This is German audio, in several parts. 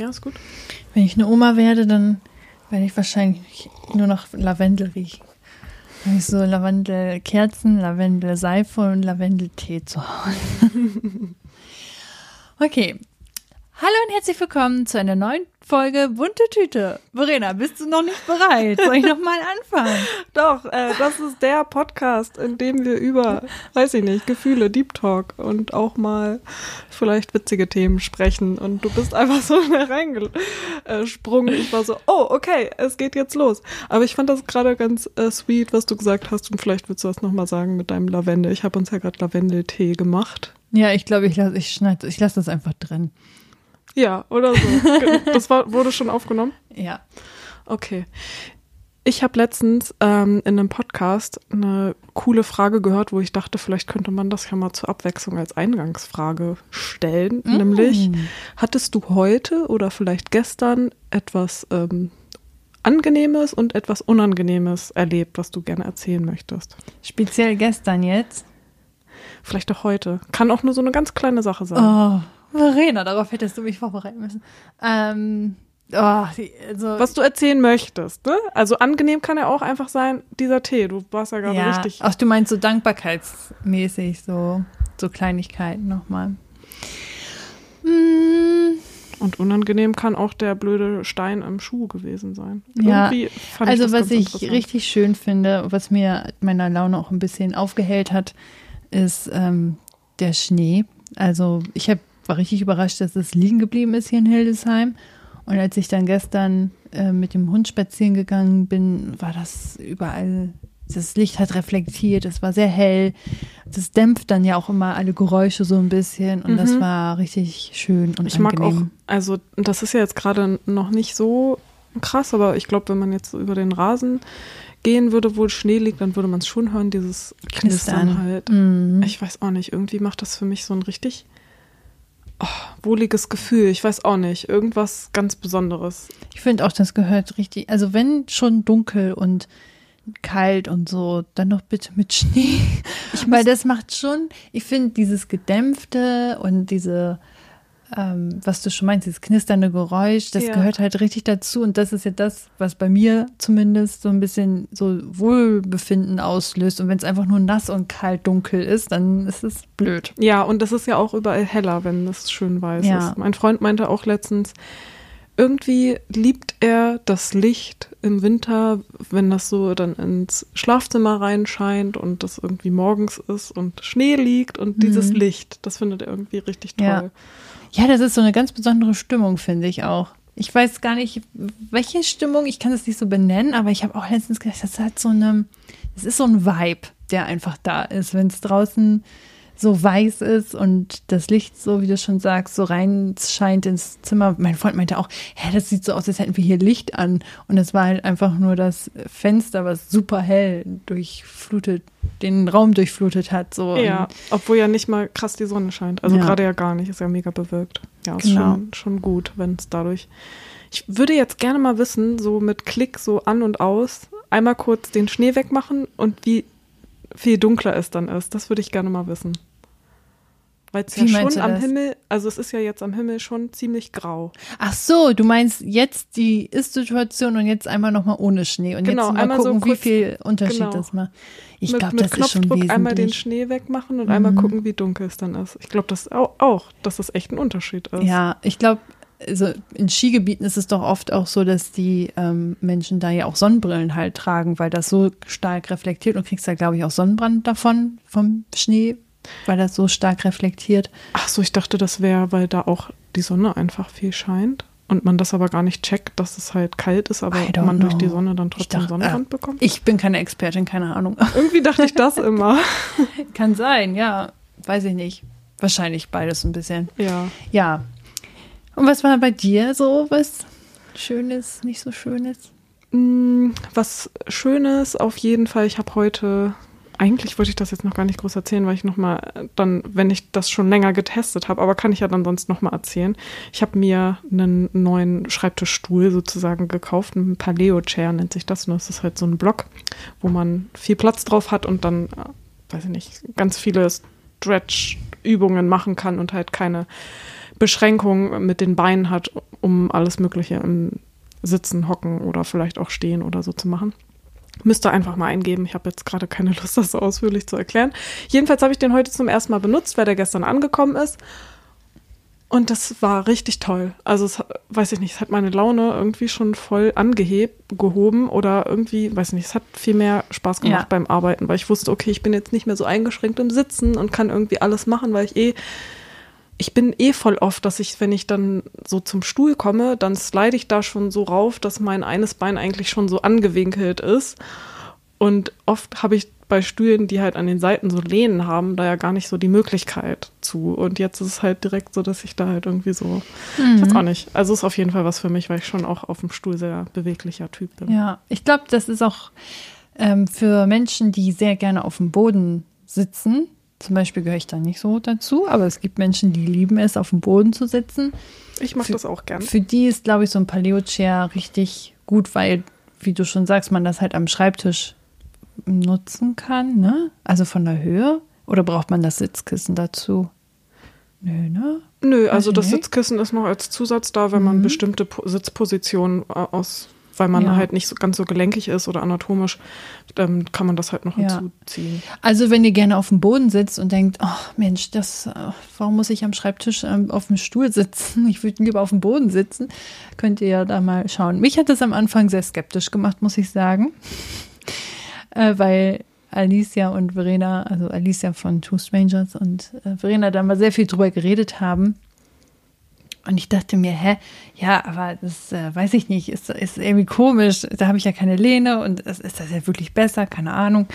Ja, ist gut. Wenn ich eine Oma werde, dann werde ich wahrscheinlich nur noch Lavendel riechen. Dann habe ich so Lavendelkerzen, Lavendelseife und Lavendeltee zu Hause. okay. Hallo und herzlich willkommen zu einer neuen Folge Bunte Tüte. Verena, bist du noch nicht bereit? Soll ich noch mal anfangen? Doch, äh, das ist der Podcast, in dem wir über, weiß ich nicht, Gefühle, Deep Talk und auch mal vielleicht witzige Themen sprechen. Und du bist einfach so reingesprungen. Ich war so, oh, okay, es geht jetzt los. Aber ich fand das gerade ganz äh, sweet, was du gesagt hast. Und vielleicht willst du das nochmal sagen mit deinem Lavendel. Ich habe uns ja gerade Lavendeltee gemacht. Ja, ich glaube, ich lasse ich schneid, ich lass das einfach drin. Ja, oder so. Das war, wurde schon aufgenommen? Ja. Okay. Ich habe letztens ähm, in einem Podcast eine coole Frage gehört, wo ich dachte, vielleicht könnte man das ja mal zur Abwechslung als Eingangsfrage stellen. Mm. Nämlich, hattest du heute oder vielleicht gestern etwas ähm, Angenehmes und etwas Unangenehmes erlebt, was du gerne erzählen möchtest? Speziell gestern jetzt? Vielleicht auch heute. Kann auch nur so eine ganz kleine Sache sein. Oh. Verena, darauf hättest du mich vorbereiten müssen. Ähm, oh, die, also, Was du erzählen möchtest, ne? Also angenehm kann ja auch einfach sein, dieser Tee. Du warst ja gerade ja, richtig. Ach, du meinst so dankbarkeitsmäßig, so, so Kleinigkeiten nochmal. Mm. Und unangenehm kann auch der blöde Stein im Schuh gewesen sein. Ja, also was ich richtig schön finde, was mir meiner Laune auch ein bisschen aufgehellt hat, ist ähm, der Schnee. Also ich habe war richtig überrascht, dass es liegen geblieben ist hier in Hildesheim. Und als ich dann gestern äh, mit dem Hund spazieren gegangen bin, war das überall, das Licht hat reflektiert, es war sehr hell. Das dämpft dann ja auch immer alle Geräusche so ein bisschen und mhm. das war richtig schön und Ich angenehm. mag auch, also das ist ja jetzt gerade noch nicht so krass, aber ich glaube, wenn man jetzt über den Rasen gehen würde, wo Schnee liegt, dann würde man es schon hören, dieses Knistern, Knistern halt. Mhm. Ich weiß auch nicht, irgendwie macht das für mich so ein richtig oh, wohliges Gefühl. Ich weiß auch nicht. Irgendwas ganz Besonderes. Ich finde auch, das gehört richtig. Also, wenn schon dunkel und kalt und so, dann noch bitte mit Schnee. Ich Weil das macht schon, ich finde dieses Gedämpfte und diese ähm, was du schon meinst, dieses knisternde Geräusch, das ja. gehört halt richtig dazu. Und das ist ja das, was bei mir zumindest so ein bisschen so Wohlbefinden auslöst. Und wenn es einfach nur nass und kalt dunkel ist, dann ist es blöd. Ja, und das ist ja auch überall heller, wenn es schön weiß ja. ist. Mein Freund meinte auch letztens, irgendwie liebt er das Licht im Winter, wenn das so dann ins Schlafzimmer reinscheint und das irgendwie morgens ist und Schnee liegt und mhm. dieses Licht, das findet er irgendwie richtig toll. Ja. Ja, das ist so eine ganz besondere Stimmung, finde ich auch. Ich weiß gar nicht, welche Stimmung, ich kann das nicht so benennen, aber ich habe auch letztens gedacht, das hat so eine, das ist so ein Vibe, der einfach da ist, wenn es draußen so weiß ist und das Licht, so wie du schon sagst, so rein scheint ins Zimmer. Mein Freund meinte auch, hä, das sieht so aus, als hätten wir hier Licht an. Und es war halt einfach nur das Fenster, was super hell durchflutet, den Raum durchflutet hat. So. Ja, obwohl ja nicht mal krass die Sonne scheint. Also ja. gerade ja gar nicht, ist ja mega bewölkt. Ja, ist genau. schon, schon gut, wenn es dadurch. Ich würde jetzt gerne mal wissen, so mit Klick so an und aus, einmal kurz den Schnee wegmachen und wie viel dunkler es dann ist. Das würde ich gerne mal wissen. Weil es ja schon am das? Himmel, also es ist ja jetzt am Himmel schon ziemlich grau. Ach so, du meinst jetzt die Ist-Situation und jetzt einmal nochmal ohne Schnee und genau, jetzt mal gucken, so kurz, wie viel Unterschied genau. das macht. Ich glaube, das ist schon wesentlich. einmal den Schnee wegmachen und mhm. einmal gucken, wie dunkel es dann ist. Ich glaube, das auch, auch, dass das echt ein Unterschied ist. Ja, ich glaube, also in Skigebieten ist es doch oft auch so, dass die ähm, Menschen da ja auch Sonnenbrillen halt tragen, weil das so stark reflektiert und kriegst da, glaube ich, auch Sonnenbrand davon vom Schnee weil das so stark reflektiert. Ach so, ich dachte, das wäre, weil da auch die Sonne einfach viel scheint und man das aber gar nicht checkt, dass es halt kalt ist, aber man know. durch die Sonne dann trotzdem dachte, Sonnenbrand äh, bekommt. Ich bin keine Expertin, keine Ahnung. Irgendwie dachte ich das immer. Kann sein, ja. Weiß ich nicht. Wahrscheinlich beides ein bisschen. Ja. Ja. Und was war bei dir so was Schönes, nicht so Schönes? Mm, was Schönes auf jeden Fall. Ich habe heute eigentlich wollte ich das jetzt noch gar nicht groß erzählen, weil ich noch mal dann, wenn ich das schon länger getestet habe, aber kann ich ja dann sonst noch mal erzählen. Ich habe mir einen neuen Schreibtischstuhl sozusagen gekauft, ein Paleo-Chair nennt sich das. Und das ist halt so ein Block, wo man viel Platz drauf hat und dann, äh, weiß ich nicht, ganz viele Stretch Übungen machen kann und halt keine Beschränkungen mit den Beinen hat, um alles Mögliche im Sitzen, Hocken oder vielleicht auch Stehen oder so zu machen. Müsste einfach mal eingeben. Ich habe jetzt gerade keine Lust, das so ausführlich zu erklären. Jedenfalls habe ich den heute zum ersten Mal benutzt, weil der gestern angekommen ist. Und das war richtig toll. Also, es, weiß ich nicht, es hat meine Laune irgendwie schon voll angehoben oder irgendwie, weiß ich nicht, es hat viel mehr Spaß gemacht ja. beim Arbeiten, weil ich wusste, okay, ich bin jetzt nicht mehr so eingeschränkt im Sitzen und kann irgendwie alles machen, weil ich eh, ich bin eh voll oft, dass ich, wenn ich dann so zum Stuhl komme, dann slide ich da schon so rauf, dass mein eines Bein eigentlich schon so angewinkelt ist. Und oft habe ich bei Stühlen, die halt an den Seiten so Lehnen haben, da ja gar nicht so die Möglichkeit zu. Und jetzt ist es halt direkt so, dass ich da halt irgendwie so, mhm. ich weiß auch nicht. Also ist auf jeden Fall was für mich, weil ich schon auch auf dem Stuhl sehr beweglicher Typ bin. Ja, ich glaube, das ist auch ähm, für Menschen, die sehr gerne auf dem Boden sitzen. Zum Beispiel gehöre ich da nicht so dazu, aber es gibt Menschen, die lieben es, auf dem Boden zu sitzen. Ich mache das auch gern. Für die ist, glaube ich, so ein Paleo-Chair richtig gut, weil, wie du schon sagst, man das halt am Schreibtisch nutzen kann, ne? Also von der Höhe? Oder braucht man das Sitzkissen dazu? Nö, ne? Nö, also das nicht. Sitzkissen ist noch als Zusatz da, wenn man mhm. bestimmte Sitzpositionen äh, aus, weil man ja. halt nicht so ganz so gelenkig ist oder anatomisch, dann kann man das halt noch ja. hinzuziehen. Also wenn ihr gerne auf dem Boden sitzt und denkt, oh Mensch, das, äh, warum muss ich am Schreibtisch ähm, auf dem Stuhl sitzen? Ich würde lieber auf dem Boden sitzen, könnt ihr ja da mal schauen. Mich hat das am Anfang sehr skeptisch gemacht, muss ich sagen äh, weil Alicia und Verena, also Alicia von Two Strangers und äh, Verena da mal sehr viel drüber geredet haben. Und ich dachte mir, hä, ja, aber das äh, weiß ich nicht, ist, ist irgendwie komisch. Da habe ich ja keine Lehne und ist, ist das ja wirklich besser, keine Ahnung.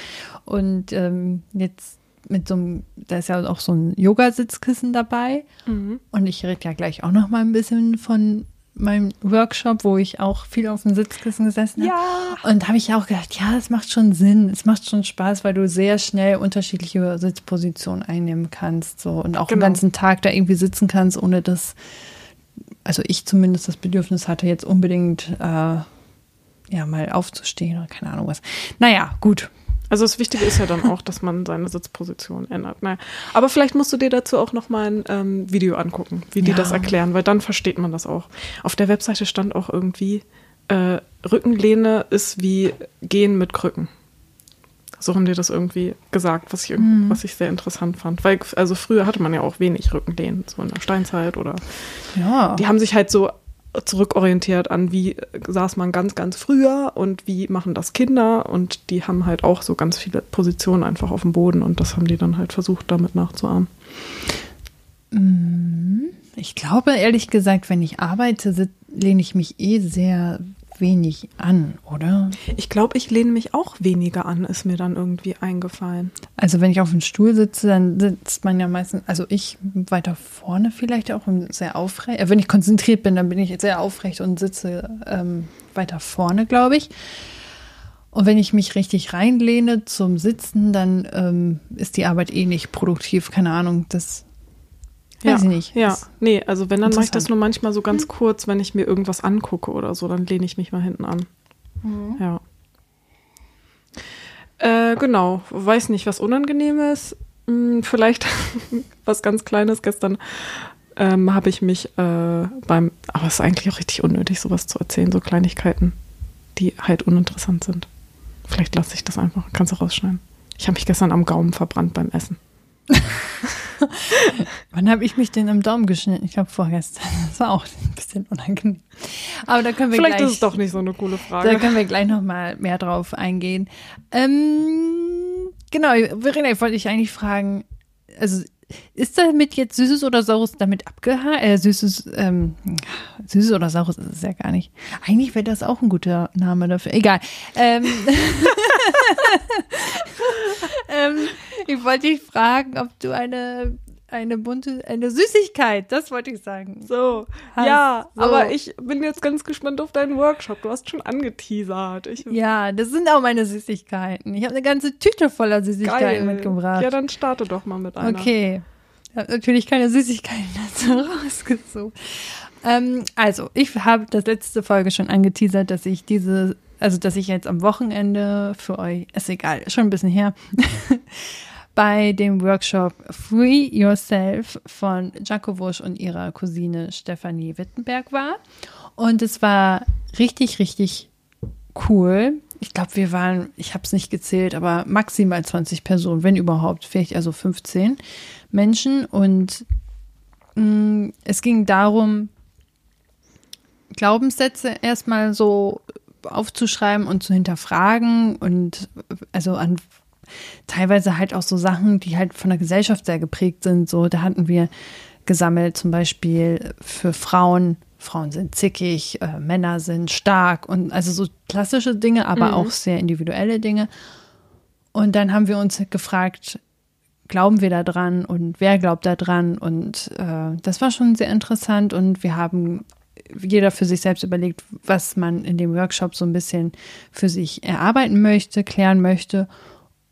Und ähm, jetzt mit so einem, da ist ja auch so ein Yoga-Sitzkissen dabei. Mhm. Und ich rede ja gleich auch noch mal ein bisschen von meinem Workshop, wo ich auch viel auf dem Sitzkissen gesessen habe. Ja. Und da habe ich auch gedacht, ja, es macht schon Sinn, es macht schon Spaß, weil du sehr schnell unterschiedliche Sitzpositionen einnehmen kannst. So und auch genau. den ganzen Tag da irgendwie sitzen kannst, ohne dass, also ich zumindest das Bedürfnis hatte, jetzt unbedingt äh, ja mal aufzustehen oder keine Ahnung was. Naja, gut, also das Wichtige ist ja dann auch, dass man seine Sitzposition ändert. Naja. Aber vielleicht musst du dir dazu auch noch mal ein ähm, Video angucken, wie die ja. das erklären, weil dann versteht man das auch. Auf der Webseite stand auch irgendwie, äh, Rückenlehne ist wie Gehen mit Krücken. So haben die das irgendwie gesagt, was ich, mhm. was ich sehr interessant fand. Weil, also früher hatte man ja auch wenig Rückenlehnen, so in der Steinzeit oder. Ja. Die haben sich halt so zurückorientiert an, wie saß man ganz, ganz früher und wie machen das Kinder. Und die haben halt auch so ganz viele Positionen einfach auf dem Boden und das haben die dann halt versucht, damit nachzuahmen. Mhm. Ich glaube, ehrlich gesagt, wenn ich arbeite, lehne ich mich eh sehr wenig an, oder? Ich glaube, ich lehne mich auch weniger an, ist mir dann irgendwie eingefallen. Also wenn ich auf dem Stuhl sitze, dann sitzt man ja meistens, also ich weiter vorne vielleicht auch sehr aufrecht. Äh, wenn ich konzentriert bin, dann bin ich sehr aufrecht und sitze ähm, weiter vorne, glaube ich. Und wenn ich mich richtig reinlehne zum Sitzen, dann ähm, ist die Arbeit eh nicht produktiv. Keine Ahnung, das Weiß ja, ich nicht. Ja, nee, also wenn, dann mache ich das nur manchmal so ganz hm. kurz, wenn ich mir irgendwas angucke oder so, dann lehne ich mich mal hinten an. Mhm. Ja. Äh, genau, weiß nicht, was Unangenehmes. Hm, vielleicht was ganz Kleines. Gestern ähm, habe ich mich äh, beim, aber es ist eigentlich auch richtig unnötig, sowas zu erzählen, so Kleinigkeiten, die halt uninteressant sind. Vielleicht lasse ich das einfach, kannst du rausschneiden. Ich habe mich gestern am Gaumen verbrannt beim Essen. Wann habe ich mich denn am Daumen geschnitten? Ich glaube vorgestern. Das war auch ein bisschen unangenehm. Aber da können wir Vielleicht gleich, ist es doch nicht so eine coole Frage. Da können wir gleich noch mal mehr drauf eingehen. Ähm, genau, Verena, ich wollte dich eigentlich fragen, also ist damit jetzt Süßes oder Saures damit abgehakt? Äh, Süßes, ähm, Süßes oder Saures ist es ja gar nicht. Eigentlich wäre das auch ein guter Name dafür. Egal. Ähm, ähm, ich wollte dich fragen, ob du eine eine bunte, eine Süßigkeit, das wollte ich sagen. So, hast, ja, so. aber ich bin jetzt ganz gespannt auf deinen Workshop. Du hast schon angeteasert. Ich, ja, das sind auch meine Süßigkeiten. Ich habe eine ganze Tüte voller Süßigkeiten geil. mitgebracht. Ja, dann starte doch mal mit einer. Okay. Ich habe natürlich keine Süßigkeiten dazu rausgesucht. Ähm, also, ich habe das letzte Folge schon angeteasert, dass ich diese, also dass ich jetzt am Wochenende für euch, ist egal, schon ein bisschen her, bei dem Workshop Free Yourself von Jaco Wusch und ihrer Cousine Stefanie Wittenberg war. Und es war richtig, richtig cool. Ich glaube, wir waren, ich habe es nicht gezählt, aber maximal 20 Personen, wenn überhaupt, vielleicht also 15 Menschen. Und mh, mm, es ging darum, Glaubenssätze erstmal so aufzuschreiben und zu hinterfragen und also an teilweise halt auch so Sachen, die halt von der Gesellschaft sehr geprägt sind. So, da hatten wir gesammelt, zum Beispiel für Frauen, Frauen sind zickig, äh, Männer sind stark und also so klassische Dinge, aber mhm. auch sehr individuelle Dinge. Und dann haben wir uns gefragt, glauben wir da dran und wer glaubt da dran? Und äh, das war schon sehr interessant und wir haben jeder für sich selbst überlegt, was man in dem Workshop so ein bisschen für sich erarbeiten möchte, klären möchte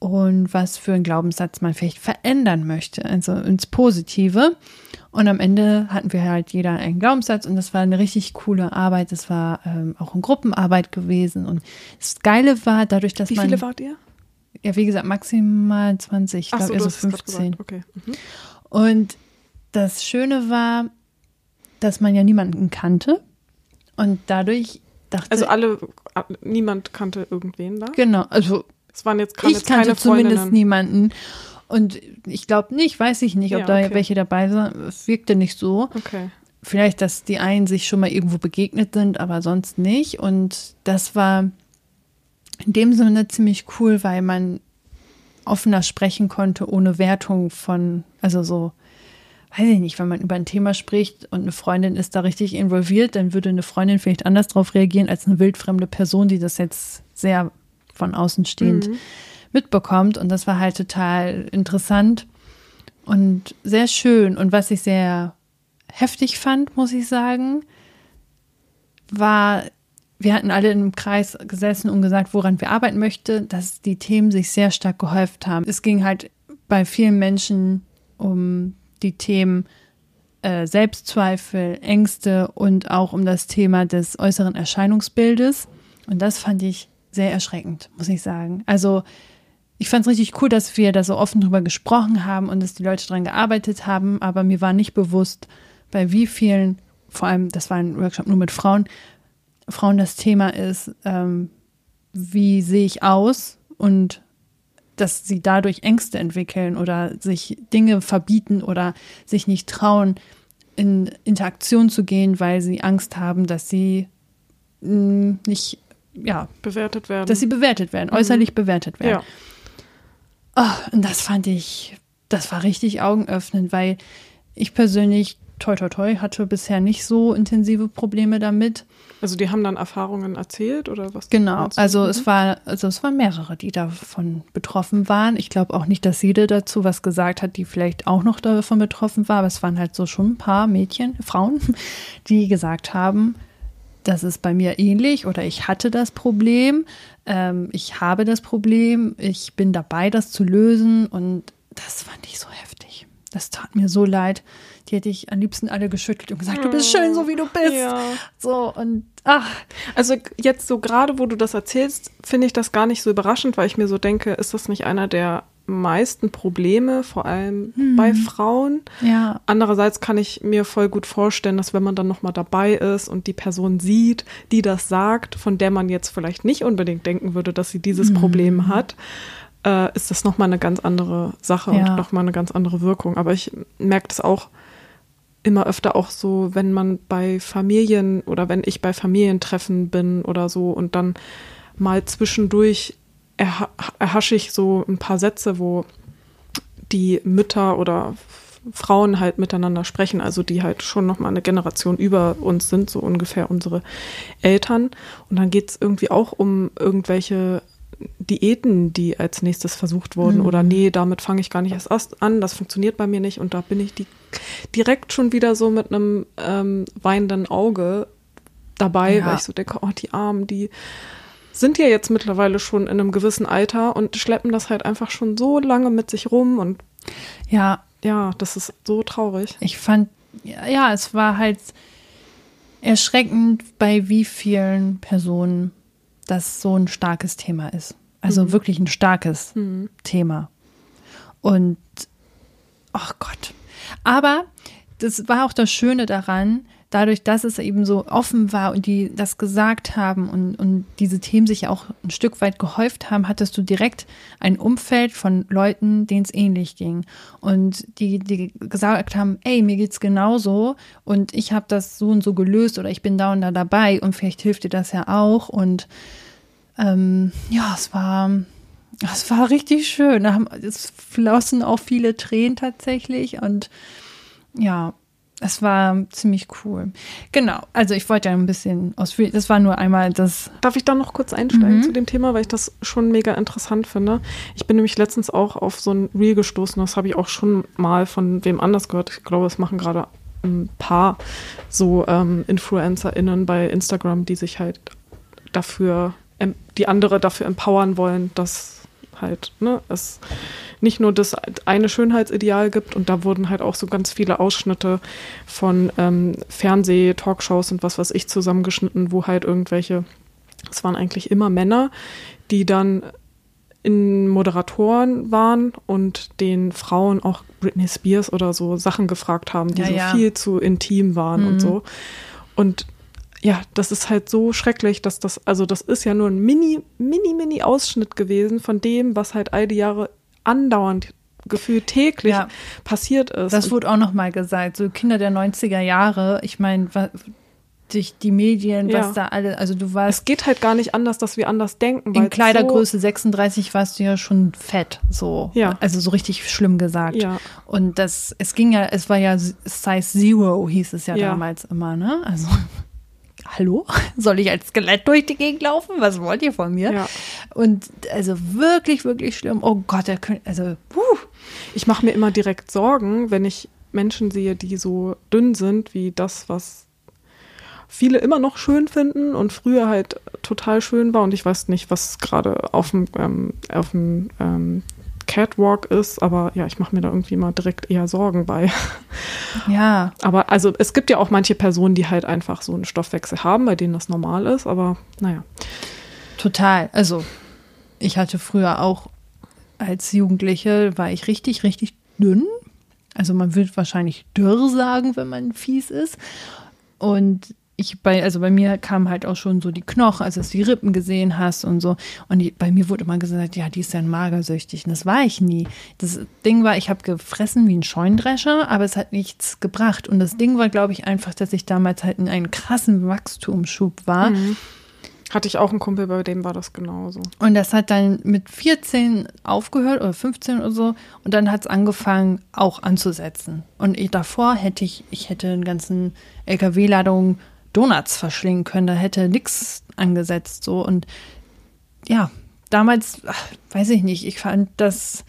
und was für einen Glaubenssatz man vielleicht verändern möchte, also ins Positive. Und am Ende hatten wir halt jeder einen Glaubenssatz und das war eine richtig coole Arbeit. Das war ähm, auch eine Gruppenarbeit gewesen. Und das Geile war, dadurch, dass wie man. Wie viele wart ihr? Ja, wie gesagt, maximal 20, ich glaube, so, eher so 15. Okay. Mhm. Und das Schöne war, dass man ja niemanden kannte. Und dadurch dachte Also alle, niemand kannte irgendwen da? Genau, also es waren jetzt, ich jetzt kannte zumindest niemanden. Und ich glaube nicht, weiß ich nicht, ob ja, okay. da welche dabei sind. Es wirkte nicht so. Okay. Vielleicht, dass die einen sich schon mal irgendwo begegnet sind, aber sonst nicht. Und das war in dem Sinne ziemlich cool, weil man offener sprechen konnte, ohne Wertung von, also so, weiß ich nicht, wenn man über ein Thema spricht und eine Freundin ist da richtig involviert, dann würde eine Freundin vielleicht anders darauf reagieren als eine wildfremde Person, die das jetzt sehr von außen stehend mhm. mitbekommt. Und das war halt total interessant und sehr schön. Und was ich sehr heftig fand, muss ich sagen, war, wir hatten alle im Kreis gesessen und gesagt, woran wir arbeiten möchten, dass die Themen sich sehr stark gehäuft haben. Es ging halt bei vielen Menschen um die Themen äh, Selbstzweifel, Ängste und auch um das Thema des äußeren Erscheinungsbildes. Und das fand ich sehr erschreckend, muss ich sagen. Also ich fand es richtig cool, dass wir da so offen drüber gesprochen haben und dass die Leute dran gearbeitet haben, aber mir war nicht bewusst, bei wie vielen, vor allem, das war ein Workshop nur mit Frauen, Frauen das Thema ist, ähm, wie sehe ich aus und dass sie dadurch Ängste entwickeln oder sich Dinge verbieten oder sich nicht trauen, in Interaktion zu gehen, weil sie Angst haben, dass sie mh, mm, nicht, ja, bewertet werden. Dass sie bewertet werden, mhm. äußerlich bewertet werden. Ja. Oh, und das fand ich, das war richtig augenöffnend, weil ich persönlich toi toi toi hatte bisher nicht so intensive Probleme damit. Also die haben dann Erfahrungen erzählt oder was? Genau, also es war, also es waren mehrere, die davon betroffen waren. Ich glaube auch nicht, dass jede dazu was gesagt hat, die vielleicht auch noch davon betroffen war, aber es waren halt so schon ein paar Mädchen, Frauen, die gesagt haben, das ist bei mir ähnlich oder ich hatte das Problem, ähm, ich habe das Problem, ich bin dabei, das zu lösen und das fand ich so heftig. Das tat mir so leid die hätte ich am liebsten alle geschüttelt und gesagt, du bist schön, so wie du bist. Ja. So und ach. Also jetzt so gerade, wo du das erzählst, finde ich das gar nicht so überraschend, weil ich mir so denke, ist das nicht einer der meisten Probleme, vor allem hm. bei Frauen. Ja. Andererseits kann ich mir voll gut vorstellen, dass wenn man dann nochmal dabei ist und die Person sieht, die das sagt, von der man jetzt vielleicht nicht unbedingt denken würde, dass sie dieses hm. Problem hat, äh, ist das nochmal eine ganz andere Sache ja. und nochmal eine ganz andere Wirkung. Aber ich merke das auch immer öfter auch so, wenn man bei Familien oder wenn ich bei Familientreffen bin oder so und dann mal zwischendurch erha erhasche ich so ein paar Sätze, wo die Mütter oder Frauen halt miteinander sprechen, also die halt schon noch mal eine Generation über uns sind, so ungefähr unsere Eltern. Und dann geht es irgendwie auch um irgendwelche Diäten, die als nächstes versucht wurden mhm. oder nee, damit fange ich gar nicht erst an, das funktioniert bei mir nicht und da bin ich die, direkt schon wieder so mit einem ähm, weinenden Auge dabei, ja. weil ich so denke, oh, die Armen, die sind ja jetzt mittlerweile schon in einem gewissen Alter und schleppen das halt einfach schon so lange mit sich rum und ja, ja, das ist so traurig. Ich fand, ja, es war halt erschreckend, bei wie vielen Personen das so ein starkes Thema ist. Also mhm. wirklich ein starkes mhm. Thema. Und, ach oh Gott. Aber das war auch das Schöne daran, dadurch, dass es eben so offen war und die das gesagt haben und, und diese Themen sich auch ein Stück weit gehäuft haben, hattest du direkt ein Umfeld von Leuten, denen es ähnlich ging. Und die, die gesagt haben, ey, mir geht's genauso und ich habe das so und so gelöst oder ich bin da und da dabei und vielleicht hilft dir das ja auch. Und ähm, ja, es war. Es war richtig schön. Es flossen auch viele Tränen tatsächlich. Und ja, es war ziemlich cool. Genau, also ich wollte ja ein bisschen ausführlich, das war nur einmal das. Darf ich da noch kurz einsteigen mhm. zu dem Thema, weil ich das schon mega interessant finde? Ich bin nämlich letztens auch auf so ein Reel gestoßen, das habe ich auch schon mal von wem anders gehört. Ich glaube, es machen gerade ein paar so ähm, InfluencerInnen bei Instagram, die sich halt dafür, die andere dafür empowern wollen, dass halt, ne, es nicht nur das eine Schönheitsideal gibt und da wurden halt auch so ganz viele Ausschnitte von ähm, Fernseh, Talkshows und was weiß ich zusammengeschnitten, wo halt irgendwelche, es waren eigentlich immer Männer, die dann in Moderatoren waren und den Frauen auch Britney Spears oder so Sachen gefragt haben, die ja, so ja. viel zu intim waren mhm. und so. Und ja, das ist halt so schrecklich, dass das, also das ist ja nur ein mini, mini, mini Ausschnitt gewesen von dem, was halt all die Jahre andauernd gefühlt täglich ja. passiert ist. Das wurde auch noch mal gesagt, so Kinder der 90er Jahre, ich meine, durch die Medien, ja. was da alle, also du warst. Es geht halt gar nicht anders, dass wir anders denken. In Kleidergröße so 36 warst du ja schon fett, so. Ja. Also so richtig schlimm gesagt. Ja. Und das, es ging ja, es war ja Size Zero, hieß es ja, ja. damals immer, ne? Also hallo, soll ich als Skelett durch die Gegend laufen? Was wollt ihr von mir? Ja. Und also wirklich, wirklich schlimm. Oh Gott, der könnte, also, puh. Ich mache mir immer direkt Sorgen, wenn ich Menschen sehe, die so dünn sind wie das, was viele immer noch schön finden und früher halt total schön war. Und ich weiß nicht, was gerade auf dem, ähm, auf dem ähm, Catwalk ist, aber ja, ich mache mir da irgendwie mal direkt eher Sorgen bei. Ja. Aber also es gibt ja auch manche Personen, die halt einfach so einen Stoffwechsel haben, bei denen das normal ist, aber naja. Total. Also ich hatte früher auch als Jugendliche, war ich richtig, richtig dünn. Also man würde wahrscheinlich dürr sagen, wenn man fies ist. Und ich bei, also bei mir kam halt auch schon so die Knochen, also dass du die Rippen gesehen hast und so. Und die, bei mir wurde immer gesagt, ja, die ist ja magersüchtig. Und das war ich nie. Das Ding war, ich habe gefressen wie ein Scheundrescher, aber es hat nichts gebracht. Und das Ding war, glaube ich, einfach, dass ich damals halt in einem krassen Wachstumsschub war. Mhm. Hatte ich auch einen Kumpel, bei dem war das genauso. Und das hat dann mit 14 aufgehört oder 15 oder so. Und dann hat es angefangen, auch anzusetzen. Und ich, davor hätte ich, ich hätte einen ganzen LKW-Ladung Donuts verschlingen können. Da hätte nichts angesetzt. So und ja, damals, ach, weiß ich nicht, ich fand das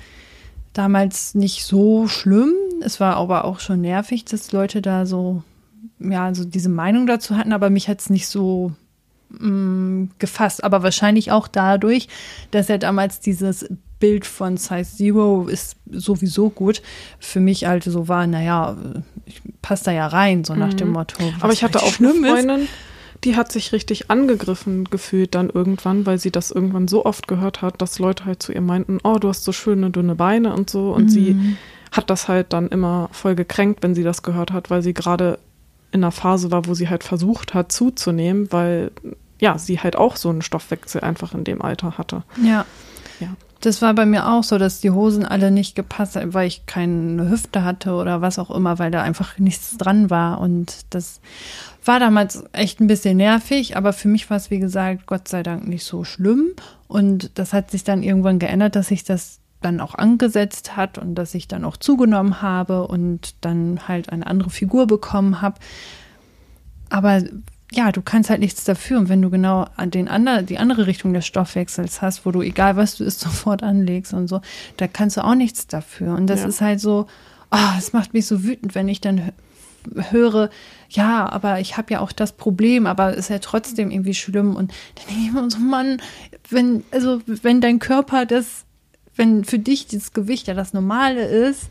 damals nicht so schlimm. Es war aber auch schon nervig, dass Leute da so, ja, so diese Meinung dazu hatten, aber mich hat es nicht so mm, gefasst. Aber wahrscheinlich auch dadurch, dass er damals dieses Bild von Size Zero ist sowieso gut. Für mich halt so war, naja, ich passe da ja rein, so nach mhm. dem Motto. Aber ich hatte auch eine Freundin, die hat sich richtig angegriffen gefühlt dann irgendwann, weil sie das irgendwann so oft gehört hat, dass Leute halt zu ihr meinten, oh, du hast so schöne dünne Beine und so. Und mhm. sie hat das halt dann immer voll gekränkt, wenn sie das gehört hat, weil sie gerade in einer Phase war, wo sie halt versucht hat zuzunehmen, weil ja, sie halt auch so einen Stoffwechsel einfach in dem Alter hatte. Ja. Ja. Das war bei mir auch so, dass die Hosen alle nicht gepasst haben, weil ich keine Hüfte hatte oder was auch immer, weil da einfach nichts dran war. Und das war damals echt ein bisschen nervig, aber für mich war es, wie gesagt, Gott sei Dank nicht so schlimm. Und das hat sich dann irgendwann geändert, dass sich das dann auch angesetzt hat und dass ich dann auch zugenommen habe und dann halt eine andere Figur bekommen habe. Aber ja, du kannst halt nichts dafür. Und wenn du genau an den ander, die andere Richtung des Stoffwechsels hast, wo du, egal was du isst, sofort anlegst und so, da kannst du auch nichts dafür. Und das ja. ist halt so, oh, es macht mich so wütend, wenn ich dann höre, ja, aber ich habe ja auch das Problem, aber es ist ja trotzdem irgendwie schlimm. Und dann denke ich mir so, Mann, wenn, also wenn dein Körper das, wenn für dich das Gewicht ja das Normale ist,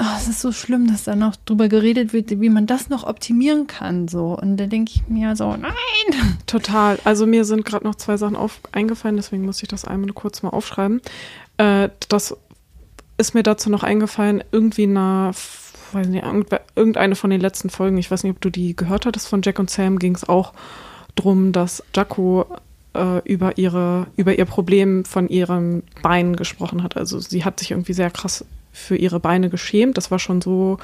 oh, es ist so schlimm, dass da noch drüber geredet wird, wie man das noch optimieren kann. So. Und da denke ich mir so, nein. Total. Also mir sind gerade noch zwei Sachen auf, eingefallen, deswegen muss ich das einmal kurz mal aufschreiben. Äh, das ist mir dazu noch eingefallen, irgendwie eine, weiß nicht, irgendeine von den letzten Folgen, ich weiß nicht, ob du die gehört hattest von Jack und Sam, ging es auch drum, dass Jaco äh, über ihre, über ihr Problem von ihrem Bein gesprochen hat. Also sie hat sich irgendwie sehr krass für ihre Beine geschämt. Das war schon so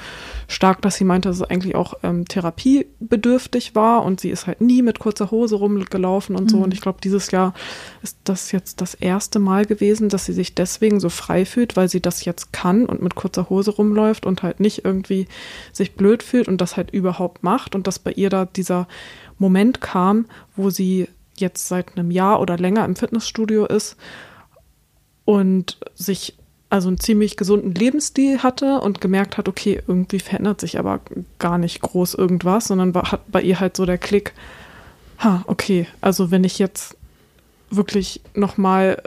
stark, dass sie meinte, dass es eigentlich auch ähm, therapiebedürftig war und sie ist halt nie mit kurzer Hose rumgelaufen und so. Mhm. Und ich glaube, dieses Jahr ist das jetzt das erste Mal gewesen, dass sie sich deswegen so frei fühlt, weil sie das jetzt kann und mit kurzer Hose rumläuft und halt nicht irgendwie sich blöd fühlt und das halt überhaupt macht und dass bei ihr da dieser Moment kam, wo sie jetzt seit einem Jahr oder länger im Fitnessstudio ist und sich also einen ziemlich gesunden Lebensstil hatte und gemerkt hat, okay, irgendwie verändert sich aber gar nicht groß irgendwas, sondern hat bei ihr halt so der Klick, ha, okay, also wenn ich jetzt wirklich nochmal,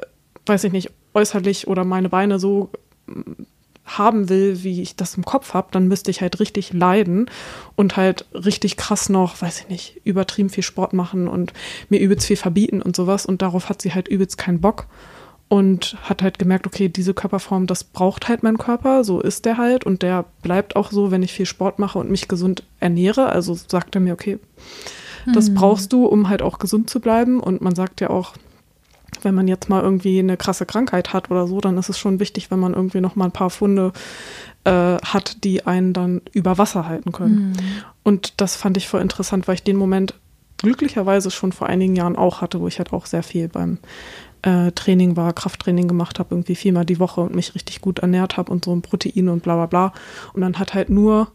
weiß ich nicht, äußerlich oder meine Beine so mm, haben will, wie ich das im Kopf habe, dann müsste ich halt richtig leiden und halt richtig krass noch, weiß ich nicht, übertrieben viel Sport machen und mir übelst viel verbieten und sowas. Und darauf hat sie halt übelst keinen Bock und hat halt gemerkt, okay, diese Körperform, das braucht halt mein Körper, so ist der halt und der bleibt auch so, wenn ich viel Sport mache und mich gesund ernähre. Also sagt er mir, okay, das mhm. brauchst du, um halt auch gesund zu bleiben. Und man sagt ja auch, wenn man jetzt mal irgendwie eine krasse Krankheit hat oder so, dann ist es schon wichtig, wenn man irgendwie noch mal ein paar Funde äh, hat, die einen dann über Wasser halten können. Mhm. Und das fand ich voll interessant, weil ich den Moment glücklicherweise schon vor einigen Jahren auch hatte, wo ich halt auch sehr viel beim äh, Training war, Krafttraining gemacht habe, irgendwie viermal die Woche und mich richtig gut ernährt habe und so ein Protein und bla bla bla. Und man hat halt nur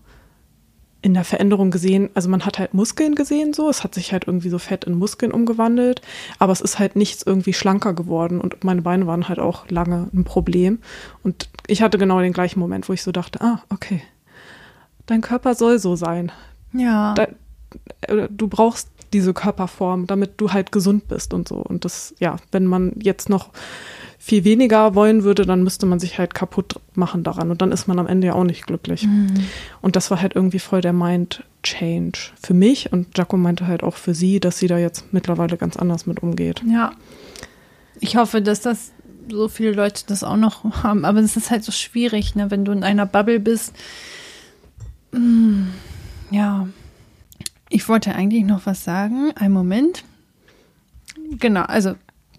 in der Veränderung gesehen, also man hat halt Muskeln gesehen so, es hat sich halt irgendwie so Fett in Muskeln umgewandelt, aber es ist halt nichts irgendwie schlanker geworden und meine Beine waren halt auch lange ein Problem. Und ich hatte genau den gleichen Moment, wo ich so dachte, ah, okay, dein Körper soll so sein. Ja. Da, äh, du brauchst diese Körperform, damit du halt gesund bist und so. Und das, ja, wenn man jetzt noch viel weniger wollen würde, dann müsste man sich halt kaputt machen daran. Und dann ist man am Ende ja auch nicht glücklich. Mhm. Und das war halt irgendwie voll der Mind-Change für mich. Und Jaco meinte halt auch für sie, dass sie da jetzt mittlerweile ganz anders mit umgeht. Ja. Ich hoffe, dass das so viele Leute das auch noch haben. Aber es ist halt so schwierig, ne? wenn du in einer Bubble bist. Mm, ja. Ich wollte eigentlich noch was sagen. Ein Moment. Genau, also.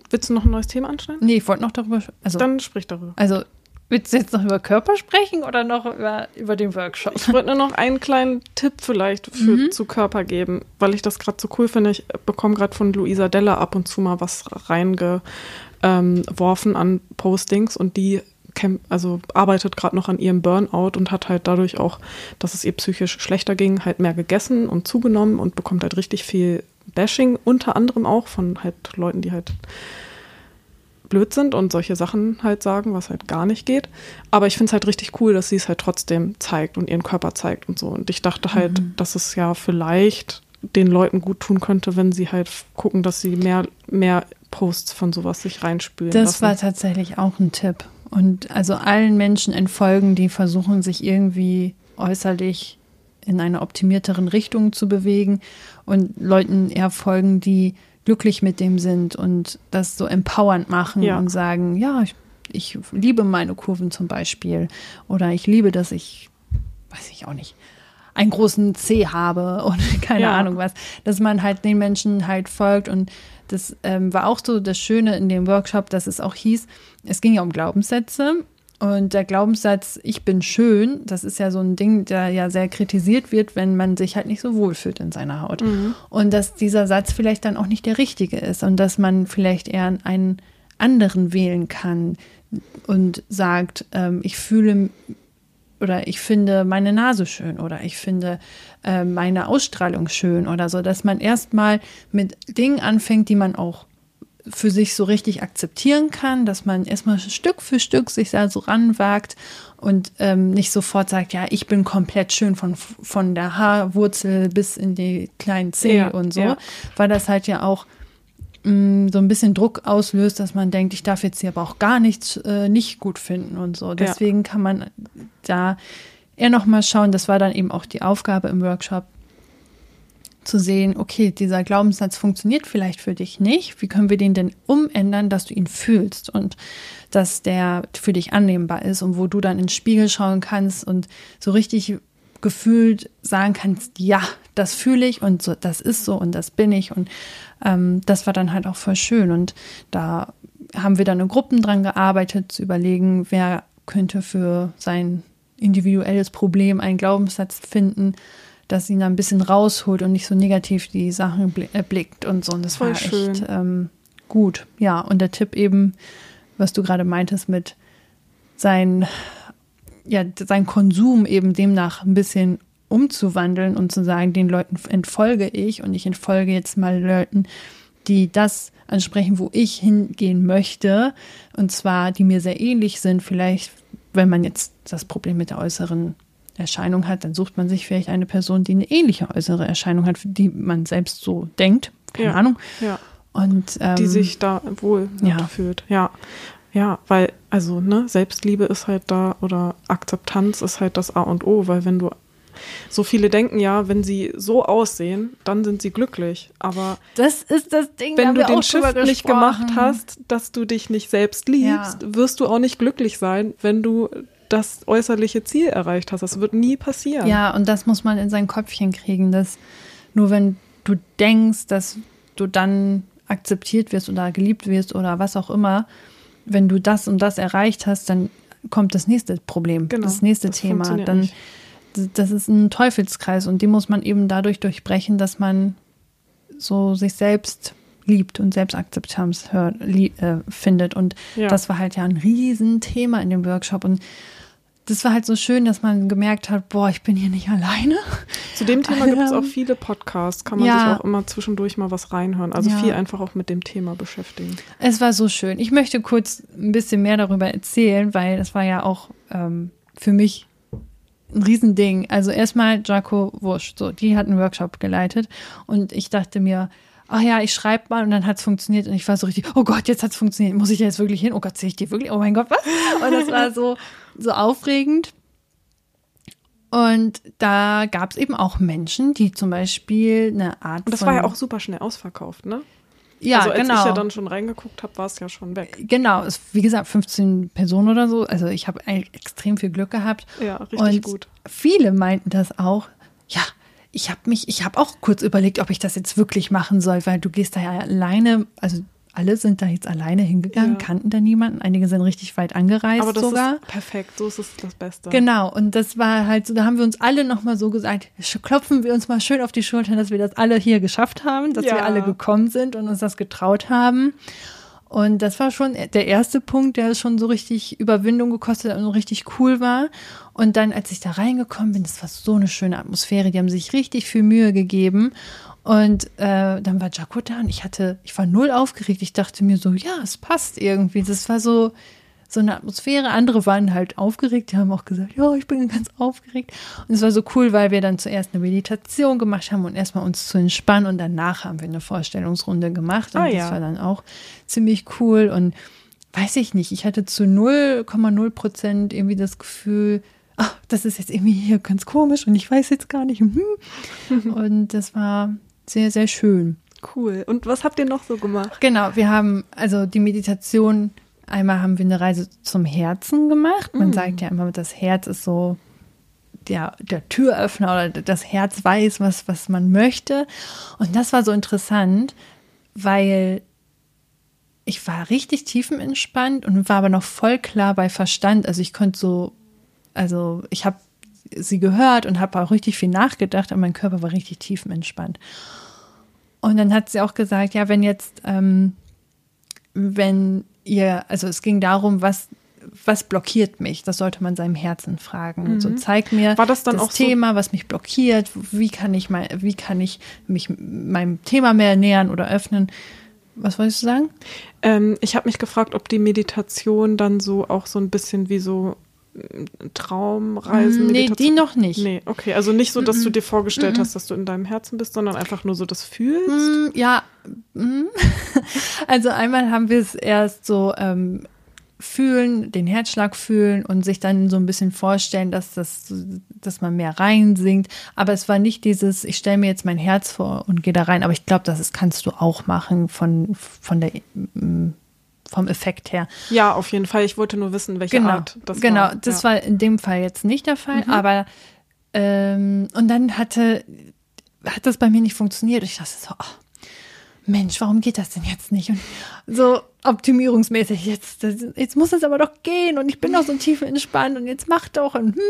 Willst du noch ein neues Thema anschneiden? Nee, ich wollte noch darüber. Also, Dann sprich darüber. Also, willst du jetzt noch über Körper sprechen oder noch über, über den Workshop? Ich wollte nur noch einen kleinen Tipp vielleicht für, mhm. zu Körper geben, weil ich das gerade so cool finde. Ich bekomme gerade von Luisa Della ab und zu mal was reingeworfen an Postings und die also arbeitet gerade noch an ihrem Burnout und hat halt dadurch auch, dass es ihr psychisch schlechter ging, halt mehr gegessen und zugenommen und bekommt halt richtig viel Bashing, unter anderem auch von halt Leuten, die halt blöd sind und solche Sachen halt sagen, was halt gar nicht geht. Aber ich finde es halt richtig cool, dass sie es halt trotzdem zeigt und ihren Körper zeigt und so. Und ich dachte halt, mhm. dass es ja vielleicht den Leuten gut tun könnte, wenn sie halt gucken, dass sie mehr, mehr Posts von sowas sich reinspülen. Das lassen. war tatsächlich auch ein Tipp. Und also allen Menschen entfolgen, die versuchen, sich irgendwie äußerlich in einer optimierteren Richtung zu bewegen und Leuten eher folgen, die glücklich mit dem sind und das so empowernd machen ja. und sagen, ja, ich, ich liebe meine Kurven zum Beispiel oder ich liebe, dass ich, weiß ich auch nicht, einen großen C habe oder keine ja. Ahnung was, dass man halt den Menschen halt folgt und das ähm, war auch so das Schöne in dem Workshop, dass es auch hieß, es ging ja um Glaubenssätze. Und der Glaubenssatz, ich bin schön, das ist ja so ein Ding, der ja sehr kritisiert wird, wenn man sich halt nicht so wohlfühlt in seiner Haut. Mhm. Und dass dieser Satz vielleicht dann auch nicht der richtige ist und dass man vielleicht eher einen anderen wählen kann und sagt, ähm, ich fühle oder ich finde meine Nase schön oder ich finde äh, meine Ausstrahlung schön oder so, dass man erstmal mit Dingen anfängt, die man auch für sich so richtig akzeptieren kann, dass man erstmal Stück für Stück sich da so ranwagt und ähm, nicht sofort sagt, ja, ich bin komplett schön von, von der Haarwurzel bis in die kleinen Zehen ja, und so, ja. weil das halt ja auch mh, mm, so ein bisschen Druck auslöst, dass man denkt, ich darf jetzt hier aber auch gar nichts äh, nicht gut finden und so. Deswegen ja. kann man da eher nochmal schauen, das war dann eben auch die Aufgabe im Workshop, zu sehen, okay, dieser Glaubenssatz funktioniert vielleicht für dich nicht. Wie können wir den denn umändern, dass du ihn fühlst und dass der für dich annehmbar ist und wo du dann ins Spiegel schauen kannst und so richtig gefühlt sagen kannst, ja, das fühle ich und so, das ist so und das bin ich. Und ähm, das war dann halt auch voll schön. Und da haben wir dann in Gruppen dran gearbeitet, zu überlegen, wer könnte für sein individuelles Problem einen Glaubenssatz finden, dass ihn da ein bisschen rausholt und nicht so negativ die Sachen erblickt und so. Und das Voll war schön. echt ähm, gut. Ja, und der Tipp eben, was du gerade meintest mit sein, ja, sein Konsum eben demnach ein bisschen umzuwandeln und zu sagen, den Leuten entfolge ich und ich entfolge jetzt mal Leuten, die das ansprechen, wo ich hingehen möchte. Und zwar, die mir sehr ähnlich sind. Vielleicht, wenn man jetzt das Problem mit der äußeren Erscheinung hat, dann sucht man sich vielleicht eine Person, die eine ähnliche äußere Erscheinung hat, die man selbst so denkt. Keine ja, Ahnung. Ja. Und, ähm, die sich da wohl ja. fühlt. Ja. Ja, weil, also, ne, Selbstliebe ist halt da oder Akzeptanz ist halt das A und O, weil wenn du so viele denken ja, wenn sie so aussehen, dann sind sie glücklich. Aber das ist das Ding, wenn du den Shift nicht gemacht hast, dass du dich nicht selbst liebst, ja. wirst du auch nicht glücklich sein, wenn du das äußerliche Ziel erreicht hast. Das wird nie passieren. Ja, und das muss man in sein Köpfchen kriegen, dass nur wenn du denkst, dass du dann akzeptiert wirst oder geliebt wirst oder was auch immer, wenn du das und das erreicht hast, dann kommt das nächste Problem, genau, das nächste das Thema. Dann nicht das ist ein Teufelskreis und den muss man eben dadurch durchbrechen, dass man so sich selbst liebt und Selbstakzeptanz hört, lieb, äh, findet. Und ja. das war halt ja ein Riesenthema in dem Workshop. Und das war halt so schön, dass man gemerkt hat, boah, ich bin hier nicht alleine. Zu dem Thema gibt es auch viele Podcasts, kann man ja. sich auch immer zwischendurch mal was reinhören. Also ja. viel einfach auch mit dem Thema beschäftigen. Es war so schön. Ich möchte kurz ein bisschen mehr darüber erzählen, weil das war ja auch ähm, für mich ein Riesending. Also erstmal Jaco Wusch, so, die hat einen Workshop geleitet und ich dachte mir, ach ja, ich schreibe mal und dann hat es funktioniert und ich war so richtig, oh Gott, jetzt hat es funktioniert, muss ich jetzt wirklich hin? Oh Gott, sehe ich die wirklich? Oh mein Gott, was? Und das war so, so aufregend. Und da gab es eben auch Menschen, die zum Beispiel eine Art. Und das war ja auch super schnell ausverkauft, ne? Ja, also als genau. ich ja dann schon reingeguckt habe, war es ja schon weg. Genau, es, wie gesagt, 15 Personen oder so. Also ich habe extrem viel Glück gehabt. Ja, richtig und gut. Viele meinten das auch. Ja, ich habe mich, ich habe auch kurz überlegt, ob ich das jetzt wirklich machen soll, weil du gehst da ja alleine, also alle sind da jetzt alleine hingegangen, ja. kannten da niemanden. Einige sind richtig weit angereist Aber das sogar. Ist perfekt, so ist es das Beste. Genau, und das war halt so, da haben wir uns alle nochmal so gesagt, klopfen wir uns mal schön auf die Schultern, dass wir das alle hier geschafft haben, dass ja. wir alle gekommen sind und uns das getraut haben. Und das war schon der erste Punkt, der schon so richtig Überwindung gekostet hat und richtig cool war. Und dann, als ich da reingekommen bin, das war so eine schöne Atmosphäre. Die haben sich richtig viel Mühe gegeben. Und äh, dann war Jaco da und ich hatte, ich war null aufgeregt. Ich dachte mir so, ja, es passt irgendwie. Das war so, so eine Atmosphäre. Andere waren halt aufgeregt, die haben auch gesagt, ja, ich bin ganz aufgeregt. Und es war so cool, weil wir dann zuerst eine Meditation gemacht haben und erstmal uns zu entspannen und danach haben wir eine Vorstellungsrunde gemacht. Und ah, das ja. war dann auch ziemlich cool. Und weiß ich nicht, ich hatte zu 0,0 Prozent irgendwie das Gefühl, ach, das ist jetzt irgendwie hier ganz komisch und ich weiß jetzt gar nicht. Hm. und das war sehr, sehr schön. Cool. Und was habt ihr noch so gemacht? Genau, wir haben also die Meditation, einmal haben wir eine Reise zum Herzen gemacht. Man mm. sagt ja immer, das Herz ist so der, der Türöffner oder das Herz weiß, was, was man möchte. Und das war so interessant, weil ich war richtig tiefenentspannt und war aber noch voll klar bei Verstand. Also ich konnte so, also ich habe sie gehört und habe auch richtig viel nachgedacht, aber mein Körper war richtig tiefenentspannt. Und dann hat sie auch gesagt, ja, wenn jetzt, ähm, wenn ihr, also es ging darum, was was blockiert mich? Das sollte man seinem Herzen fragen. Mhm. So zeig mir War das, dann das auch Thema, so? was mich blockiert. Wie kann ich mal, wie kann ich mich meinem Thema mehr nähern oder öffnen? Was wolltest du sagen? Ähm, ich habe mich gefragt, ob die Meditation dann so auch so ein bisschen wie so Traumreisen? Nee, die noch nicht. Nee, okay. Also nicht so, dass du dir vorgestellt hast, dass du in deinem Herzen bist, sondern einfach nur so das fühlst? Mm, ja. Mm. Also einmal haben wir es erst so ähm, fühlen, den Herzschlag fühlen und sich dann so ein bisschen vorstellen, dass das, dass man mehr reinsingt. Aber es war nicht dieses, ich stelle mir jetzt mein Herz vor und gehe da rein. Aber ich glaube, das ist, kannst du auch machen von, von der, mm, vom Effekt her. Ja, auf jeden Fall. Ich wollte nur wissen, welche genau, Art das genau, war. Genau, das ja. war in dem Fall jetzt nicht der Fall. Mhm. Aber ähm, und dann hatte hat das bei mir nicht funktioniert. Ich dachte so, oh, Mensch, warum geht das denn jetzt nicht? Und so optimierungsmäßig, jetzt, jetzt muss es aber doch gehen und ich bin doch so tief entspannt und jetzt mach doch und hm.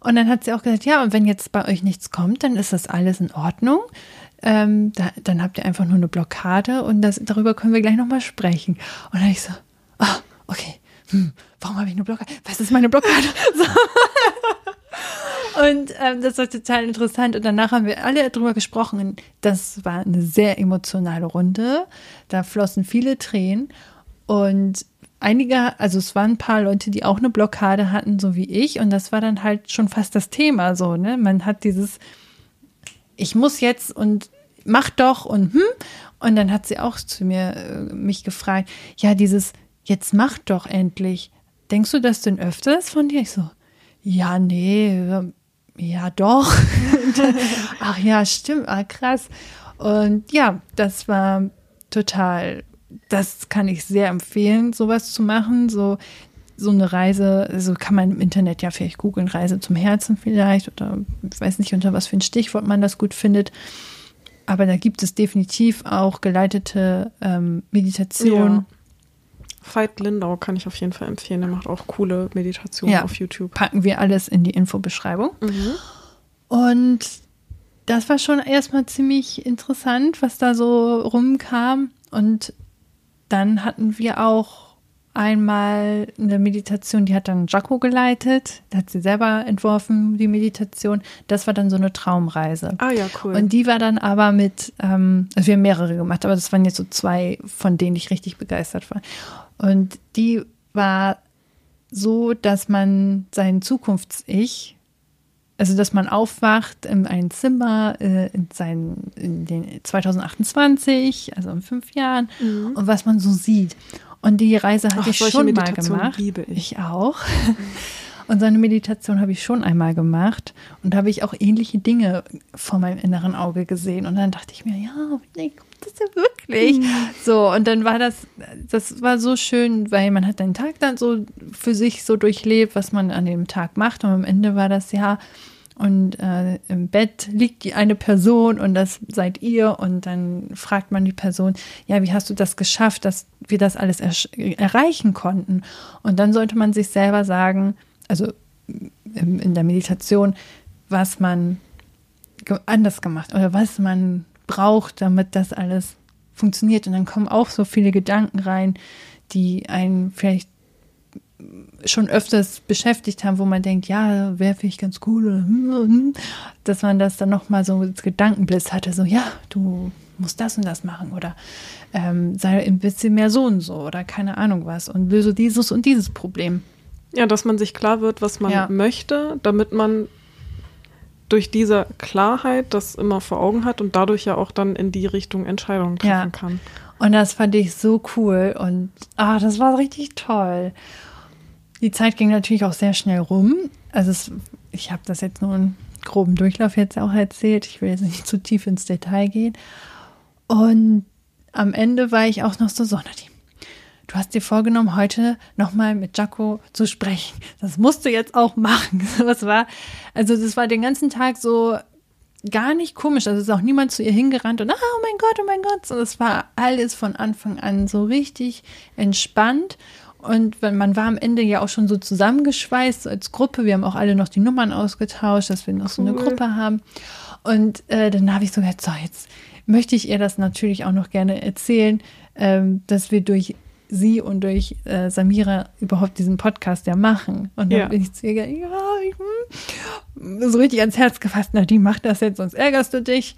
Und dann hat sie auch gesagt, ja, und wenn jetzt bei euch nichts kommt, dann ist das alles in Ordnung. Ähm, da, dann habt ihr einfach nur eine Blockade und das, darüber können wir gleich nochmal sprechen. Und dann ich so, ah, okay, hm, warum habe ich eine Blockade? Was ist meine Blockade? So. Und ähm, das war total interessant. Und danach haben wir alle darüber gesprochen. Das war eine sehr emotionale Runde. Da flossen viele Tränen. Und einige, also es waren ein paar Leute, die auch eine Blockade hatten, so wie ich. Und das war dann halt schon fast das Thema so, ne? Man hat dieses, ich muss jetzt und mach doch und hm. Und dann hat sie auch zu mir äh, mich gefragt, ja, dieses, jetzt mach doch endlich. Denkst du das denn öfters von dir? Ich so, ja, nee, ja doch. Ach ja, stimmt, ah, krass. Und ja, das war total, das kann ich sehr empfehlen, sowas zu machen. So, so eine Reise, also kann man im Internet ja vielleicht googeln, Reise zum Herzen vielleicht oder ich weiß nicht, unter was für ein Stichwort man das gut findet. Aber da gibt es definitiv auch geleitete ähm, Meditationen. Ja. Veit Lindau kann ich auf jeden Fall empfehlen. Der macht auch coole Meditationen ja, auf YouTube. Packen wir alles in die Infobeschreibung. Mhm. Und das war schon erstmal ziemlich interessant, was da so rumkam. Und dann hatten wir auch einmal eine Meditation, die hat dann Jaco geleitet. Da hat sie selber entworfen, die Meditation. Das war dann so eine Traumreise. Ah ja, cool. Und die war dann aber mit, ähm, also wir haben mehrere gemacht, aber das waren jetzt so zwei, von denen ich richtig begeistert war. Und die war so, dass man sein Zukunfts-Ich, also dass man aufwacht in ein Zimmer äh, in, seinen, in den 2028, also in fünf Jahren, mhm. und was man so sieht. Und die Reise hatte Ach, ich schon mal gemacht. Liebe ich. ich auch. Und so eine Meditation habe ich schon einmal gemacht und da habe ich auch ähnliche Dinge vor meinem inneren Auge gesehen. Und dann dachte ich mir, ja, nee, das ja wirklich. Mhm. So, und dann war das, das war so schön, weil man hat den Tag dann so für sich so durchlebt, was man an dem Tag macht. Und am Ende war das ja, und äh, im Bett liegt eine Person und das seid ihr und dann fragt man die Person, ja, wie hast du das geschafft, dass wir das alles er erreichen konnten? Und dann sollte man sich selber sagen, also in, in der Meditation, was man anders gemacht oder was man braucht, damit das alles funktioniert. Und dann kommen auch so viele Gedanken rein, die einen vielleicht schon öfters beschäftigt haben, wo man denkt, ja, wäre vielleicht ganz cool, hm, hm, hm. dass man das dann nochmal so als Gedankenblitz hatte, so, ja, du musst das und das machen oder ähm, sei ein bisschen mehr so und so oder keine Ahnung was und löse dieses und dieses Problem. Ja, dass man sich klar wird, was man ja. möchte, damit man durch diese Klarheit das immer vor Augen hat und dadurch ja auch dann in die Richtung Entscheidungen treffen ja. kann. Und das fand ich so cool und ah, das war richtig toll. Die Zeit ging natürlich auch sehr schnell rum. Also es, ich habe das jetzt nur einen groben Durchlauf jetzt auch erzählt. Ich will jetzt nicht zu tief ins Detail gehen. Und am Ende war ich auch noch so, Sonnetti, du hast dir vorgenommen, heute nochmal mit Jaco zu sprechen. Das musst du jetzt auch machen. Was war, also das war den ganzen Tag so gar nicht komisch. Also ist auch niemand zu ihr hingerannt und, ah, oh mein Gott, oh mein Gott. Und es war alles von Anfang an so richtig entspannt. Und man war am Ende ja auch schon so zusammengeschweißt als Gruppe. Wir haben auch alle noch die Nummern ausgetauscht, dass wir noch cool. so eine Gruppe haben. Und äh, dann habe ich so gesagt, so, jetzt möchte ich ihr das natürlich auch noch gerne erzählen, ähm, dass wir durch sie und durch äh, Samira überhaupt diesen Podcast ja machen. Und dann ja. bin ich zu ihr, ja, ich, hm, so richtig ans Herz gefasst, na, die macht das jetzt, sonst ärgerst du dich.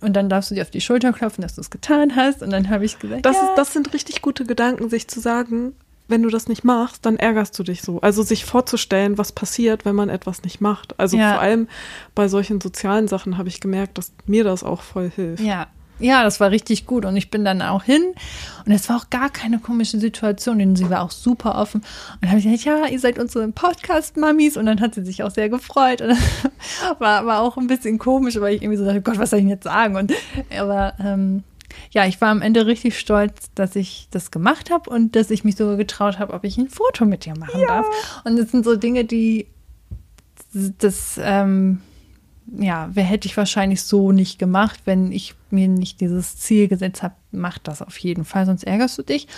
Und dann darfst du dir auf die Schulter klopfen, dass du es getan hast. Und dann habe ich gesagt, das, ja. ist, das sind richtig gute Gedanken, sich zu sagen, wenn du das nicht machst, dann ärgerst du dich so. Also sich vorzustellen, was passiert, wenn man etwas nicht macht. Also ja. vor allem bei solchen sozialen Sachen habe ich gemerkt, dass mir das auch voll hilft. Ja, Ja, das war richtig gut. Und ich bin dann auch hin. Und es war auch gar keine komische Situation, denn sie war auch super offen. Und dann habe ich gesagt, ja, ihr seid unsere Podcast-Mamis. Und dann hat sie sich auch sehr gefreut. Und das war, war auch ein bisschen komisch, weil ich irgendwie so dachte, Gott, was soll ich denn jetzt sagen? Und aber ähm, ja, ich war am Ende richtig stolz, dass ich das gemacht habe und dass ich mich so getraut habe, ob ich ein Foto mit dir machen ja. darf. Und das sind so Dinge, die das ähm, ja, wer hätte ich wahrscheinlich so nicht gemacht, wenn ich mir nicht dieses Ziel gesetzt habe, mach das auf jeden Fall, sonst ärgerst du dich.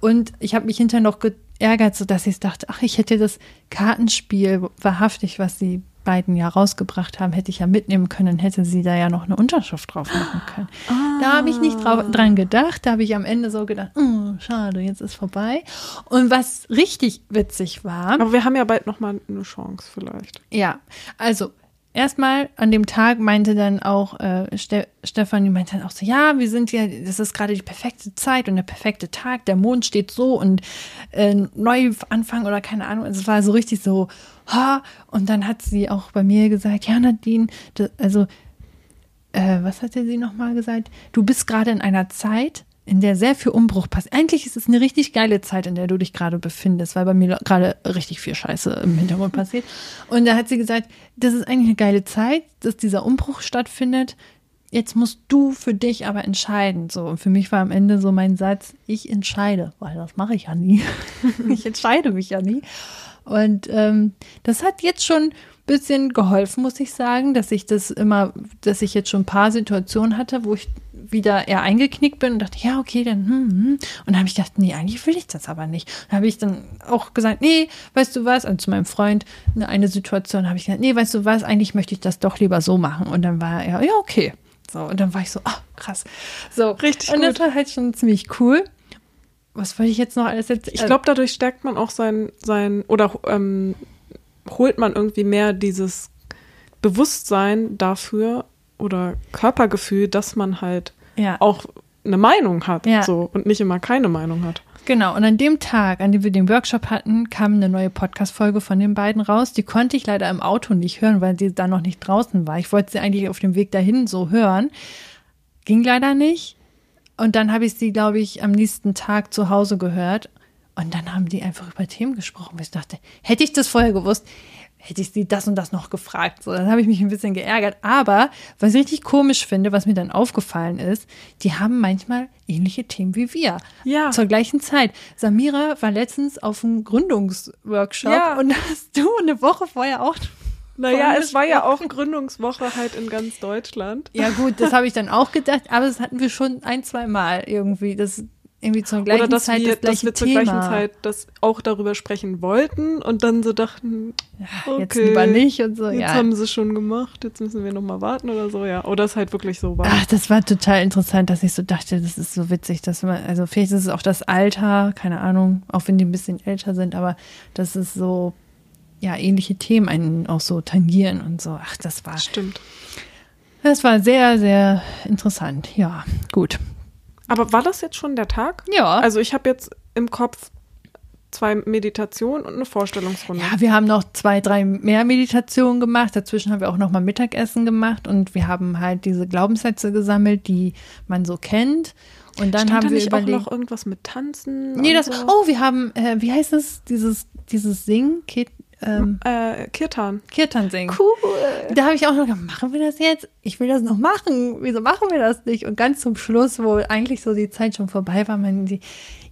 Und ich habe mich hinterher noch geärgert, so dass ich dachte, ach, ich hätte das Kartenspiel wahrhaftig, was die beiden ja rausgebracht haben, hätte ich ja mitnehmen können, hätte sie da ja noch eine Unterschrift drauf machen können. Ah. Da habe ich nicht drauf, dran gedacht, da habe ich am Ende so gedacht, oh, schade, jetzt ist vorbei. Und was richtig witzig war. Aber wir haben ja bald nochmal eine Chance vielleicht. Ja, also erstmal an dem Tag meinte dann auch äh, Ste Stefanie meinte dann auch so, ja, wir sind ja, das ist gerade die perfekte Zeit und der perfekte Tag, der Mond steht so und äh, Neuanfang oder keine Ahnung. Also es war so richtig so, ha. Und dann hat sie auch bei mir gesagt, ja, Nadine, das, also äh, was hat sie nochmal gesagt? Du bist gerade in einer Zeit, in der sehr viel Umbruch passiert. Eigentlich ist es eine richtig geile Zeit, in der du dich gerade befindest, weil bei mir gerade richtig viel Scheiße im Hintergrund passiert. Und da hat sie gesagt, das ist eigentlich eine geile Zeit, dass dieser Umbruch stattfindet. Jetzt musst du für dich aber entscheiden. So, und für mich war am Ende so mein Satz, ich entscheide, weil das mache ich ja nie. ich entscheide mich ja nie. Und ähm, das hat jetzt schon bisschen geholfen, muss ich sagen, dass ich das immer, dass ich jetzt schon ein paar Situationen hatte, wo ich wieder eher eingeknickt bin und dachte, ja, okay, dann, hm, hm. Und dann habe ich gedacht, nee, eigentlich will ich das aber nicht. Dann habe ich dann auch gesagt, nee, weißt du was, also zu meinem Freund, eine, eine Situation habe ich gesagt, nee, weißt du was, eigentlich möchte ich das doch lieber so machen. Und dann war er, ja, okay. So, und dann war ich so, ah, krass. So, richtig Und das war halt schon ziemlich cool. Was wollte ich jetzt noch alles jetzt? Ich glaube, dadurch stärkt man auch sein, sein oder ähm, holt man irgendwie mehr dieses Bewusstsein dafür oder Körpergefühl, dass man halt ja. auch eine Meinung hat ja. so und nicht immer keine Meinung hat. Genau, und an dem Tag, an dem wir den Workshop hatten, kam eine neue Podcast-Folge von den beiden raus. Die konnte ich leider im Auto nicht hören, weil sie da noch nicht draußen war. Ich wollte sie eigentlich auf dem Weg dahin so hören. Ging leider nicht. Und dann habe ich sie, glaube ich, am nächsten Tag zu Hause gehört. Und dann haben die einfach über Themen gesprochen. Ich dachte, hätte ich das vorher gewusst, hätte ich sie das und das noch gefragt. So, dann habe ich mich ein bisschen geärgert. Aber was ich richtig komisch finde, was mir dann aufgefallen ist, die haben manchmal ähnliche Themen wie wir. Ja. Zur gleichen Zeit. Samira war letztens auf einem Gründungsworkshop ja. und hast du eine Woche vorher auch naja, es war ja auch Gründungswoche halt in ganz Deutschland. Ja gut, das habe ich dann auch gedacht, aber das hatten wir schon ein, zwei Mal irgendwie. Das irgendwie zur gleichen Oder dass Zeit wir, das gleiche dass wir zur gleichen Zeit das auch darüber sprechen wollten und dann so dachten, okay, jetzt lieber nicht und so. Jetzt ja. haben sie schon gemacht, jetzt müssen wir nochmal warten oder so, ja. Oder es halt wirklich so war. Ach, das war total interessant, dass ich so dachte, das ist so witzig, dass man, also vielleicht ist es auch das Alter, keine Ahnung, auch wenn die ein bisschen älter sind, aber das ist so, ja, ähnliche Themen einen auch so tangieren und so. Ach, das war. Stimmt. Das war sehr, sehr interessant. Ja, gut. Aber war das jetzt schon der Tag? Ja. Also ich habe jetzt im Kopf zwei Meditationen und eine Vorstellungsrunde. Ja, wir haben noch zwei, drei mehr Meditationen gemacht. Dazwischen haben wir auch noch mal Mittagessen gemacht und wir haben halt diese Glaubenssätze gesammelt, die man so kennt. Und dann Stand haben da wir nicht auch noch irgendwas mit Tanzen. Nee, das. So? Oh, wir haben. Äh, wie heißt es? Dieses dieses Singen. Ähm, äh, Kirtan. Kirtan singen. Cool. Da habe ich auch noch gedacht, machen wir das jetzt? Ich will das noch machen. Wieso machen wir das nicht? Und ganz zum Schluss, wo eigentlich so die Zeit schon vorbei war, meinen die,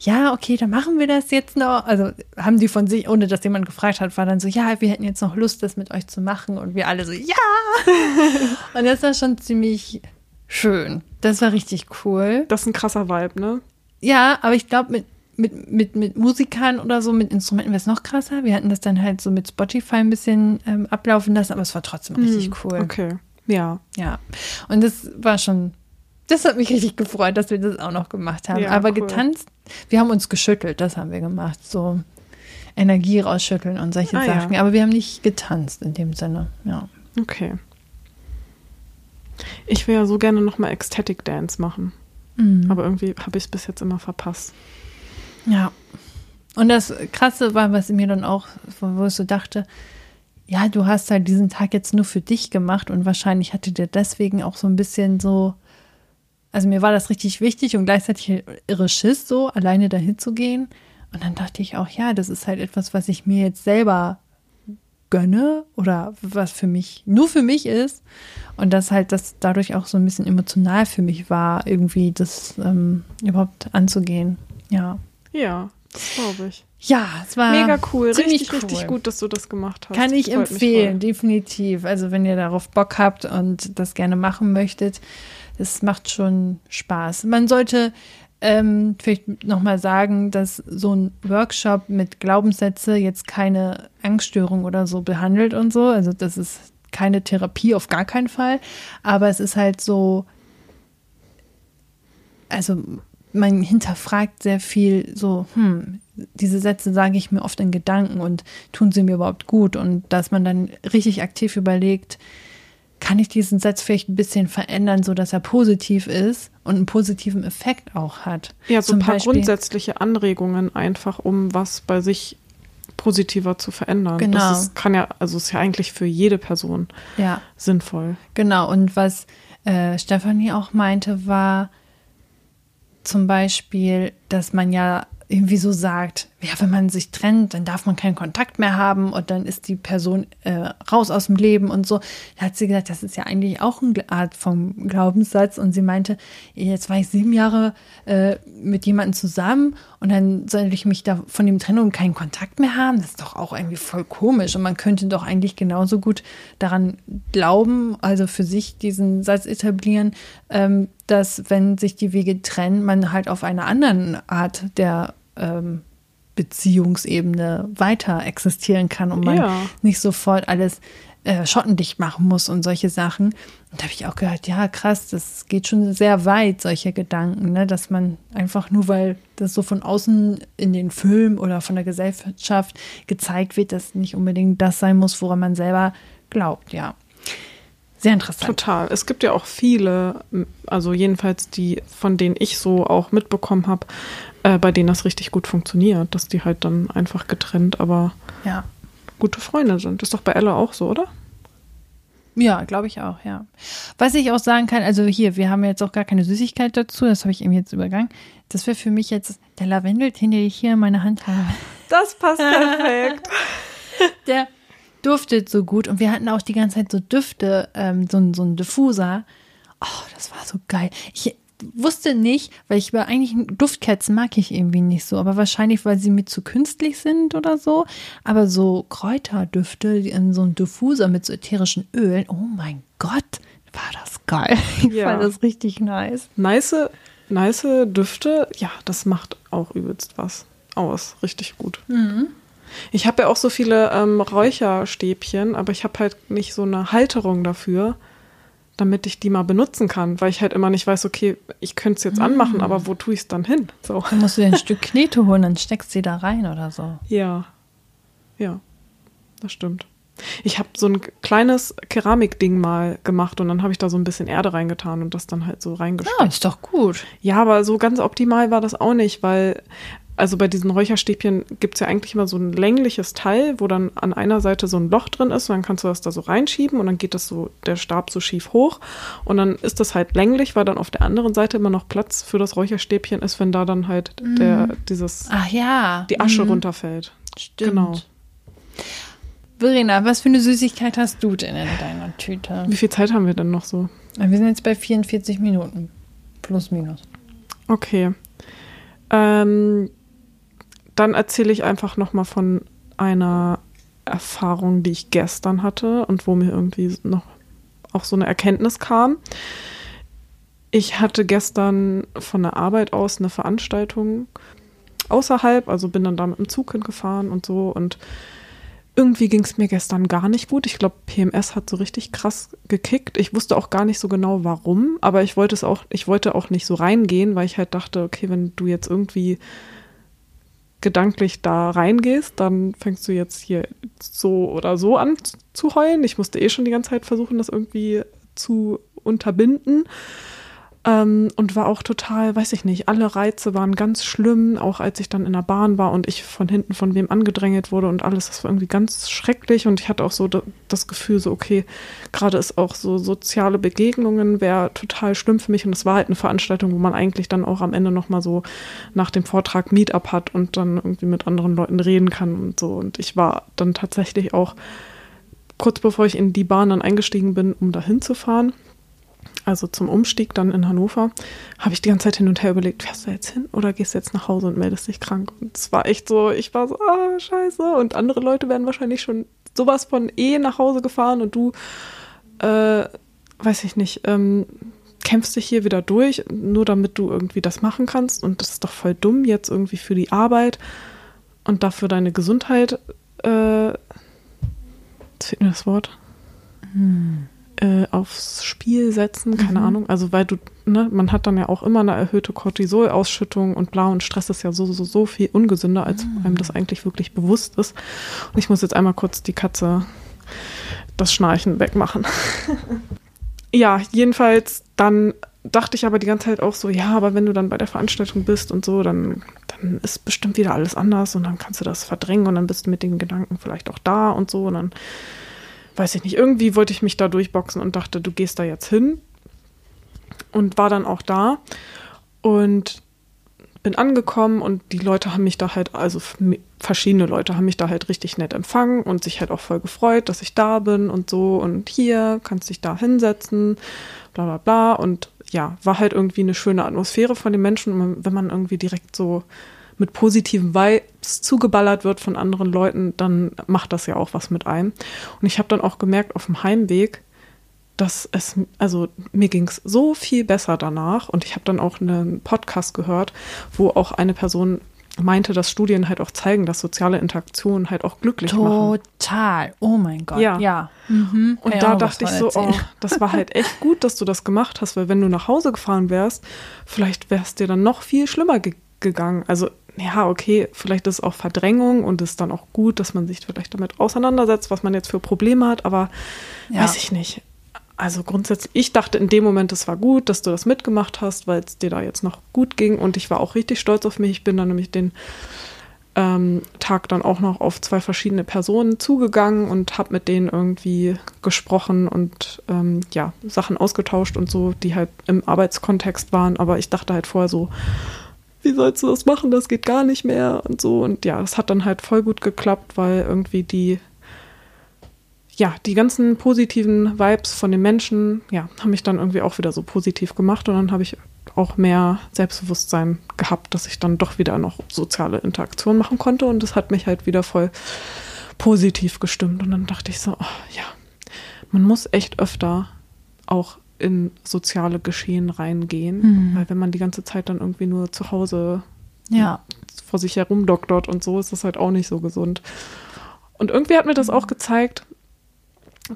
ja, okay, dann machen wir das jetzt noch. Also haben die von sich, ohne dass jemand gefragt hat, war dann so, ja, wir hätten jetzt noch Lust, das mit euch zu machen. Und wir alle so, ja. und das war schon ziemlich schön. Das war richtig cool. Das ist ein krasser Vibe, ne? Ja, aber ich glaube, mit mit, mit, mit Musikern oder so, mit Instrumenten wäre es noch krasser. Wir hatten das dann halt so mit Spotify ein bisschen ähm, ablaufen lassen, aber es war trotzdem richtig mm, cool. Okay. Ja. Ja. Und das war schon, das hat mich richtig gefreut, dass wir das auch noch gemacht haben. Ja, aber cool. getanzt, wir haben uns geschüttelt, das haben wir gemacht. So Energie rausschütteln und solche ah, Sachen. Ja. Aber wir haben nicht getanzt in dem Sinne. Ja. Okay. Ich will ja so gerne nochmal Ecstatic Dance machen. Mhm. Aber irgendwie habe ich es bis jetzt immer verpasst. Ja. Und das Krasse war, was mir dann auch, wo ich so dachte, ja, du hast halt diesen Tag jetzt nur für dich gemacht und wahrscheinlich hatte der deswegen auch so ein bisschen so also mir war das richtig wichtig und gleichzeitig irre Schiss, so alleine dahin zu gehen. Und dann dachte ich auch, ja, das ist halt etwas, was ich mir jetzt selber gönne oder was für mich nur für mich ist. Und das halt das dadurch auch so ein bisschen emotional für mich war, irgendwie das ähm, überhaupt anzugehen. Ja. Ja, glaube ich. Ja, es war mega cool. Richtig, cool. richtig gut, dass du das gemacht hast. Kann ich empfehlen, definitiv. Also wenn ihr darauf Bock habt und das gerne machen möchtet, das macht schon Spaß. Man sollte ähm, vielleicht nochmal sagen, dass so ein Workshop mit Glaubenssätze jetzt keine Angststörung oder so behandelt und so. Also das ist keine Therapie auf gar keinen Fall. Aber es ist halt so, also man hinterfragt sehr viel so, hm, diese Sätze sage ich mir oft in Gedanken und tun sie mir überhaupt gut und dass man dann richtig aktiv überlegt, kann ich diesen Satz vielleicht ein bisschen verändern, so dass er positiv ist und einen positiven Effekt auch hat. Ja, so Zum ein paar Beispiel, grundsätzliche Anregungen einfach, um was bei sich positiver zu verändern. Genau. Das ist, kann ja, also ist ja eigentlich für jede Person ja. sinnvoll. Genau. Und was äh, Stefanie auch meinte, war zum Beispiel, dass man ja irgendwie so sagt, ja, wenn man sich trennt, dann darf man keinen Kontakt mehr haben und dann ist die Person äh, raus aus dem Leben und so. Da hat sie gesagt, das ist ja eigentlich auch eine Art vom Glaubenssatz und sie meinte, jetzt war ich sieben Jahre äh, mit jemandem zusammen und dann soll ich mich da von dem Trennung keinen Kontakt mehr haben. Das ist doch auch irgendwie voll komisch und man könnte doch eigentlich genauso gut daran glauben, also für sich diesen Satz etablieren, ähm, dass wenn sich die Wege trennen, man halt auf einer anderen Art der ähm, Beziehungsebene weiter existieren kann und man ja. nicht sofort alles äh, schottendicht machen muss und solche Sachen. Und da habe ich auch gehört, ja, krass, das geht schon sehr weit, solche Gedanken, ne? dass man einfach nur, weil das so von außen in den Film oder von der Gesellschaft gezeigt wird, dass nicht unbedingt das sein muss, woran man selber glaubt, ja. Sehr interessant. Total. Es gibt ja auch viele, also jedenfalls die, von denen ich so auch mitbekommen habe, äh, bei denen das richtig gut funktioniert, dass die halt dann einfach getrennt, aber ja. gute Freunde sind. Ist doch bei Ella auch so, oder? Ja, glaube ich auch, ja. Was ich auch sagen kann, also hier, wir haben jetzt auch gar keine Süßigkeit dazu, das habe ich eben jetzt übergangen. Das wäre für mich jetzt der Lavendeltee, den ich hier in meiner Hand habe. Das passt perfekt. der duftet so gut und wir hatten auch die ganze Zeit so Düfte, ähm, so, so ein Diffuser. Oh, das war so geil. Ich wusste nicht, weil ich war eigentlich Duftkerzen mag ich irgendwie nicht so, aber wahrscheinlich, weil sie mir zu künstlich sind oder so. Aber so Kräuterdüfte in so einem Diffuser mit so ätherischen Ölen, oh mein Gott, war das geil. Ich ja. fand das richtig nice. Nice, nice Düfte, ja, das macht auch übelst was aus. Richtig gut. Mhm. Ich habe ja auch so viele ähm, Räucherstäbchen, aber ich habe halt nicht so eine Halterung dafür, damit ich die mal benutzen kann, weil ich halt immer nicht weiß, okay, ich könnte es jetzt mm. anmachen, aber wo tue ich es dann hin? So. Dann musst du dir ein Stück Knete holen, dann steckst du sie da rein oder so. Ja, ja, das stimmt. Ich habe so ein kleines Keramikding mal gemacht und dann habe ich da so ein bisschen Erde reingetan und das dann halt so reingesteckt. Ja, ist doch gut. Ja, aber so ganz optimal war das auch nicht, weil also bei diesen Räucherstäbchen gibt es ja eigentlich immer so ein längliches Teil, wo dann an einer Seite so ein Loch drin ist und dann kannst du das da so reinschieben und dann geht das so, der Stab so schief hoch und dann ist das halt länglich, weil dann auf der anderen Seite immer noch Platz für das Räucherstäbchen ist, wenn da dann halt mm. der, dieses, Ach ja. die Asche mm. runterfällt. Stimmt. Genau. Verena, was für eine Süßigkeit hast du denn in deiner Tüte? Wie viel Zeit haben wir denn noch so? Wir sind jetzt bei 44 Minuten. Plus, minus. Okay. Ähm, dann erzähle ich einfach nochmal von einer Erfahrung, die ich gestern hatte und wo mir irgendwie noch auch so eine Erkenntnis kam. Ich hatte gestern von der Arbeit aus eine Veranstaltung außerhalb, also bin dann da mit dem Zug hingefahren und so und irgendwie ging es mir gestern gar nicht gut. Ich glaube, PMS hat so richtig krass gekickt. Ich wusste auch gar nicht so genau warum, aber ich wollte es auch, ich wollte auch nicht so reingehen, weil ich halt dachte, okay, wenn du jetzt irgendwie gedanklich da reingehst, dann fängst du jetzt hier so oder so an zu heulen. Ich musste eh schon die ganze Zeit versuchen, das irgendwie zu unterbinden. Ähm, und war auch total, weiß ich nicht, alle Reize waren ganz schlimm, auch als ich dann in der Bahn war und ich von hinten von wem angedrängelt wurde und alles, das war irgendwie ganz schrecklich und ich hatte auch so das Gefühl, so okay, gerade ist auch so soziale Begegnungen wäre total schlimm für mich und es war halt eine Veranstaltung, wo man eigentlich dann auch am Ende nochmal so nach dem Vortrag Meetup hat und dann irgendwie mit anderen Leuten reden kann und so. Und ich war dann tatsächlich auch kurz bevor ich in die Bahn dann eingestiegen bin, um da hinzufahren, also zum Umstieg dann in Hannover, habe ich die ganze Zeit hin und her überlegt, fährst du jetzt hin oder gehst du jetzt nach Hause und meldest dich krank? Und es war echt so, ich war so, ah, scheiße. Und andere Leute werden wahrscheinlich schon sowas von eh nach Hause gefahren und du, äh, weiß ich nicht, ähm, kämpfst dich hier wieder durch, nur damit du irgendwie das machen kannst. Und das ist doch voll dumm, jetzt irgendwie für die Arbeit und dafür deine Gesundheit, äh, jetzt fehlt mir das Wort. Hm äh, aufs Spiel setzen, keine mhm. Ahnung. Also weil du, ne, man hat dann ja auch immer eine erhöhte Cortisolausschüttung und bla und Stress ist ja so, so, so viel ungesünder, als mhm. einem das eigentlich wirklich bewusst ist. Und ich muss jetzt einmal kurz die Katze das Schnarchen wegmachen. ja, jedenfalls dann dachte ich aber die ganze Zeit auch so, ja, aber wenn du dann bei der Veranstaltung bist und so, dann, dann ist bestimmt wieder alles anders und dann kannst du das verdrängen und dann bist du mit den Gedanken vielleicht auch da und so und dann weiß ich nicht, irgendwie wollte ich mich da durchboxen und dachte, du gehst da jetzt hin. Und war dann auch da und bin angekommen und die Leute haben mich da halt, also verschiedene Leute haben mich da halt richtig nett empfangen und sich halt auch voll gefreut, dass ich da bin und so und hier kannst dich da hinsetzen, bla bla bla. Und ja, war halt irgendwie eine schöne Atmosphäre von den Menschen, wenn man irgendwie direkt so mit positiven Vibes zugeballert wird von anderen Leuten, dann macht das ja auch was mit einem. Und ich habe dann auch gemerkt auf dem Heimweg, dass es, also mir ging es so viel besser danach. Und ich habe dann auch einen Podcast gehört, wo auch eine Person meinte, dass Studien halt auch zeigen, dass soziale Interaktionen halt auch glücklich Total. machen. Total. Oh mein Gott. Ja. ja. Mhm. Und da dachte ich so, oh, das war halt echt gut, dass du das gemacht hast, weil wenn du nach Hause gefahren wärst, vielleicht wärst dir dann noch viel schlimmer ge gegangen. Also ja, okay, vielleicht ist es auch Verdrängung und ist dann auch gut, dass man sich vielleicht damit auseinandersetzt, was man jetzt für Probleme hat, aber ja. weiß ich nicht. Also grundsätzlich, ich dachte in dem Moment, es war gut, dass du das mitgemacht hast, weil es dir da jetzt noch gut ging und ich war auch richtig stolz auf mich. Ich bin dann nämlich den ähm, Tag dann auch noch auf zwei verschiedene Personen zugegangen und habe mit denen irgendwie gesprochen und ähm, ja, Sachen ausgetauscht und so, die halt im Arbeitskontext waren. Aber ich dachte halt vorher so, wie sollst du das machen? Das geht gar nicht mehr und so. Und ja, es hat dann halt voll gut geklappt, weil irgendwie die, ja, die ganzen positiven Vibes von den Menschen, ja, haben mich dann irgendwie auch wieder so positiv gemacht und dann habe ich auch mehr Selbstbewusstsein gehabt, dass ich dann doch wieder noch soziale Interaktion machen konnte und das hat mich halt wieder voll positiv gestimmt und dann dachte ich so, oh, ja, man muss echt öfter auch in soziale Geschehen reingehen. Mhm. Weil wenn man die ganze Zeit dann irgendwie nur zu Hause ja. vor sich herum doktort und so, ist das halt auch nicht so gesund. Und irgendwie hat mir das auch gezeigt,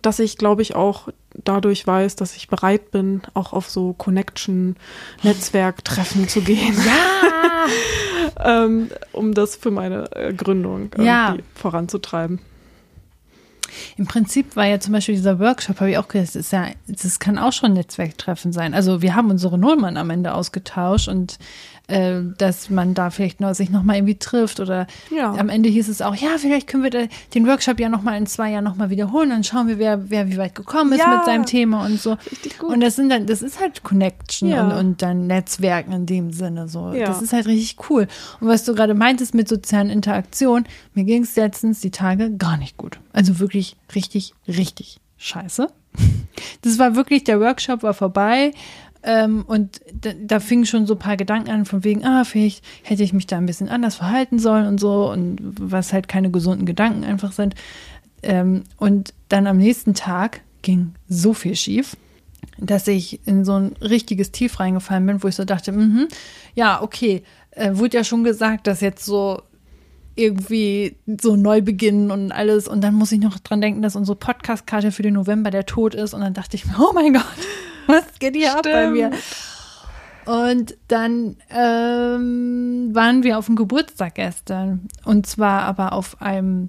dass ich, glaube ich, auch dadurch weiß, dass ich bereit bin, auch auf so Connection-Netzwerktreffen zu gehen. Ja! ähm, um das für meine äh, Gründung ja. voranzutreiben. Im Prinzip war ja zum Beispiel dieser Workshop, habe ich auch gesagt, das, ist ja, das kann auch schon Netzwerktreffen sein. Also wir haben unsere Nummern am Ende ausgetauscht und äh, dass man da vielleicht noch, sich nochmal irgendwie trifft oder ja. am Ende hieß es auch, ja, vielleicht können wir den Workshop ja nochmal in zwei Jahren nochmal wiederholen, dann schauen wir, wer, wer wie weit gekommen ist ja. mit seinem Thema und so. Richtig gut. Und das sind dann, das ist halt Connection ja. und, und dann Netzwerken in dem Sinne so. Das ist halt richtig cool. Und was du gerade meintest mit sozialen Interaktionen, mir ging es letztens die Tage gar nicht gut. Also wirklich richtig, richtig scheiße. Das war wirklich, der Workshop war vorbei ähm, und da, da fingen schon so ein paar Gedanken an, von wegen, ah, vielleicht hätte ich mich da ein bisschen anders verhalten sollen und so, und was halt keine gesunden Gedanken einfach sind. Ähm, und dann am nächsten Tag ging so viel schief, dass ich in so ein richtiges Tief reingefallen bin, wo ich so dachte, mh, ja, okay, äh, wurde ja schon gesagt, dass jetzt so irgendwie so neu beginnen und alles. Und dann muss ich noch dran denken, dass unsere Podcast-Karte für den November der Tod ist. Und dann dachte ich mir, oh mein Gott, was geht hier Stimmt. ab bei mir? Und dann ähm, waren wir auf dem Geburtstag gestern. Und zwar aber auf einem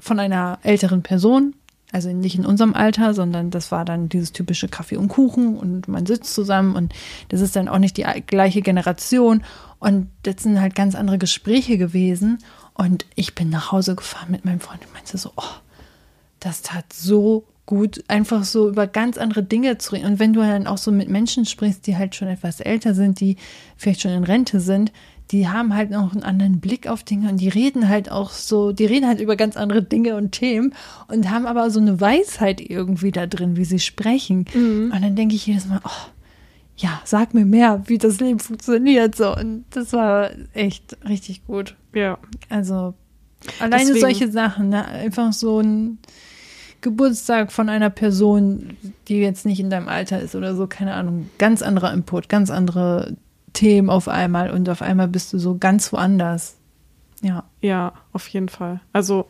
von einer älteren Person. Also nicht in unserem Alter, sondern das war dann dieses typische Kaffee und Kuchen und man sitzt zusammen und das ist dann auch nicht die gleiche Generation. Und das sind halt ganz andere Gespräche gewesen. Und ich bin nach Hause gefahren mit meinem Freund und meinte so, oh, das tat so gut, einfach so über ganz andere Dinge zu reden. Und wenn du dann auch so mit Menschen sprichst, die halt schon etwas älter sind, die vielleicht schon in Rente sind, die haben halt noch einen anderen Blick auf Dinge und die reden halt auch so, die reden halt über ganz andere Dinge und Themen und haben aber so eine Weisheit irgendwie da drin, wie sie sprechen. Mhm. Und dann denke ich jedes Mal, oh, ja, sag mir mehr, wie das Leben funktioniert. So. Und das war echt richtig gut. Ja. Also alleine Deswegen. solche Sachen, ne? einfach so ein Geburtstag von einer Person, die jetzt nicht in deinem Alter ist oder so, keine Ahnung, ganz anderer Input, ganz andere Themen auf einmal und auf einmal bist du so ganz woanders. Ja. Ja, auf jeden Fall. Also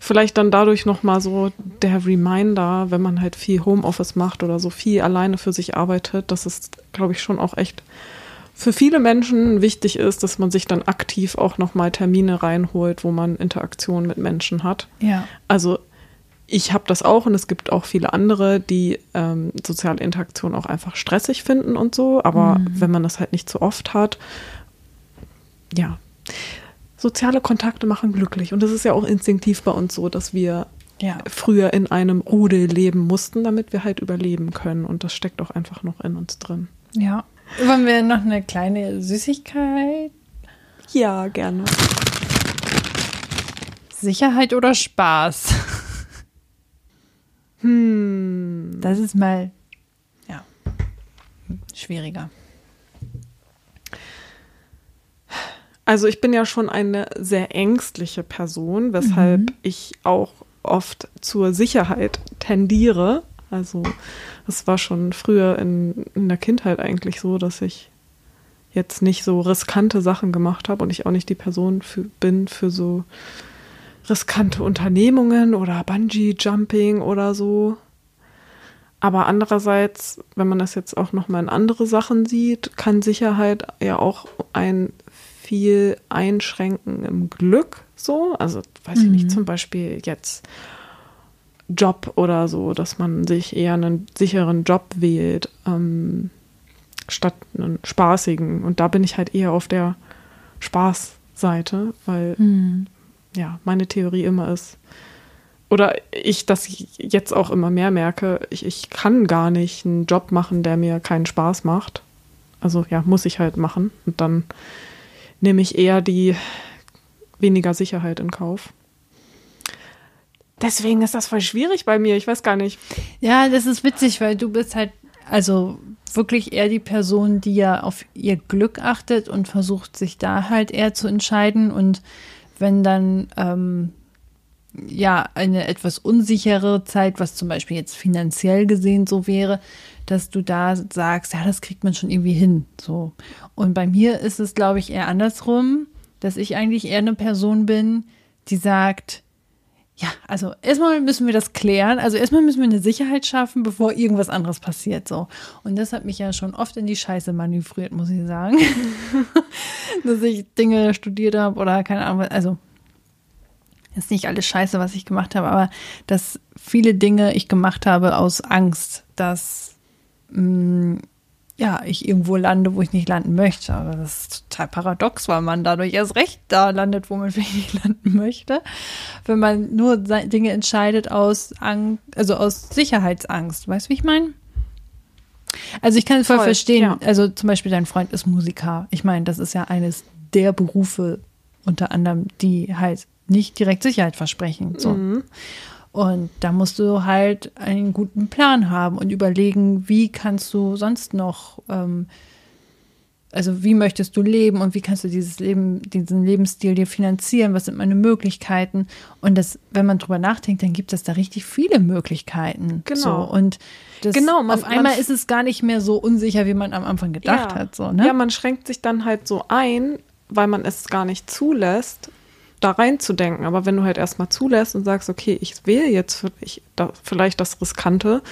vielleicht dann dadurch nochmal so der Reminder, wenn man halt viel Homeoffice macht oder so viel alleine für sich arbeitet, dass es, glaube ich, schon auch echt für viele Menschen wichtig ist, dass man sich dann aktiv auch nochmal Termine reinholt, wo man Interaktion mit Menschen hat. Ja. Also ich habe das auch und es gibt auch viele andere, die ähm, soziale Interaktion auch einfach stressig finden und so. Aber mhm. wenn man das halt nicht so oft hat, ja, soziale Kontakte machen glücklich. Und das ist ja auch instinktiv bei uns so, dass wir ja. früher in einem Rudel leben mussten, damit wir halt überleben können. Und das steckt auch einfach noch in uns drin. Ja. Wollen wir noch eine kleine Süßigkeit? Ja, gerne. Sicherheit oder Spaß? Hm. Das ist mal, ja, schwieriger. Also ich bin ja schon eine sehr ängstliche Person, weshalb mhm. ich auch oft zur Sicherheit tendiere. Also es war schon früher in, in der Kindheit eigentlich so, dass ich jetzt nicht so riskante Sachen gemacht habe und ich auch nicht die Person für, bin für so riskante Unternehmungen oder Bungee-Jumping oder so. Aber andererseits, wenn man das jetzt auch nochmal in andere Sachen sieht, kann Sicherheit ja auch ein viel einschränken im Glück so. Also weiß mhm. ich nicht, mhm. zum Beispiel jetzt Job oder so, dass man sich eher einen sicheren Job wählt, ähm, statt einen spaßigen. Und da bin ich halt eher auf der Spaßseite, weil mhm ja, meine Theorie immer ist, oder ich das jetzt auch immer mehr merke, ich, ich kann gar nicht einen Job machen, der mir keinen Spaß macht. Also ja, muss ich halt machen. Und dann nehme ich eher die weniger Sicherheit in Kauf. Deswegen ist das voll schwierig bei mir. Ich weiß gar nicht. Ja, das ist witzig, weil du bist halt, also wirklich eher die Person, die ja auf ihr Glück achtet und versucht, sich da halt eher zu entscheiden und wenn dann ähm, ja eine etwas unsichere Zeit, was zum Beispiel jetzt finanziell gesehen so wäre, dass du da sagst, ja, das kriegt man schon irgendwie hin. So. Und bei mir ist es, glaube ich, eher andersrum, dass ich eigentlich eher eine Person bin, die sagt, ja, also erstmal müssen wir das klären. Also erstmal müssen wir eine Sicherheit schaffen, bevor irgendwas anderes passiert. So. Und das hat mich ja schon oft in die Scheiße manövriert, muss ich sagen. Dass ich Dinge studiert habe oder keine Ahnung. Also ist nicht alles Scheiße, was ich gemacht habe, aber dass viele Dinge ich gemacht habe aus Angst, dass mh, mm, ja, ich irgendwo lande, wo ich nicht landen möchte. Aber das ist total paradox, weil man dadurch erst recht da landet, wo man vielleicht nicht landen möchte. Wenn man nur Dinge entscheidet aus Angst, also aus Sicherheitsangst. Weißt du, wie ich meine? Also ich kann es voll, voll verstehen. Ja. Also zum Beispiel dein Freund ist Musiker. Ich meine, das ist ja eines der Berufe unter anderem, die halt nicht direkt Sicherheit versprechen. So. Mhm. Und da musst du halt einen guten Plan haben und überlegen, wie kannst du sonst noch, ähm, also wie möchtest du leben und wie kannst du dieses Leben, diesen Lebensstil dir finanzieren, was sind meine Möglichkeiten? Und das, wenn man drüber nachdenkt, dann gibt es da richtig viele Möglichkeiten. Genau. So. Und das, genau, man, auf einmal man, ist es gar nicht mehr so unsicher, wie man am Anfang gedacht ja, hat. So, ne? Ja, man schränkt sich dann halt so ein, weil man es gar nicht zulässt, da reinzudenken. Aber wenn du halt erstmal zulässt und sagst, okay, ich wähle jetzt ich, da, vielleicht das Riskante,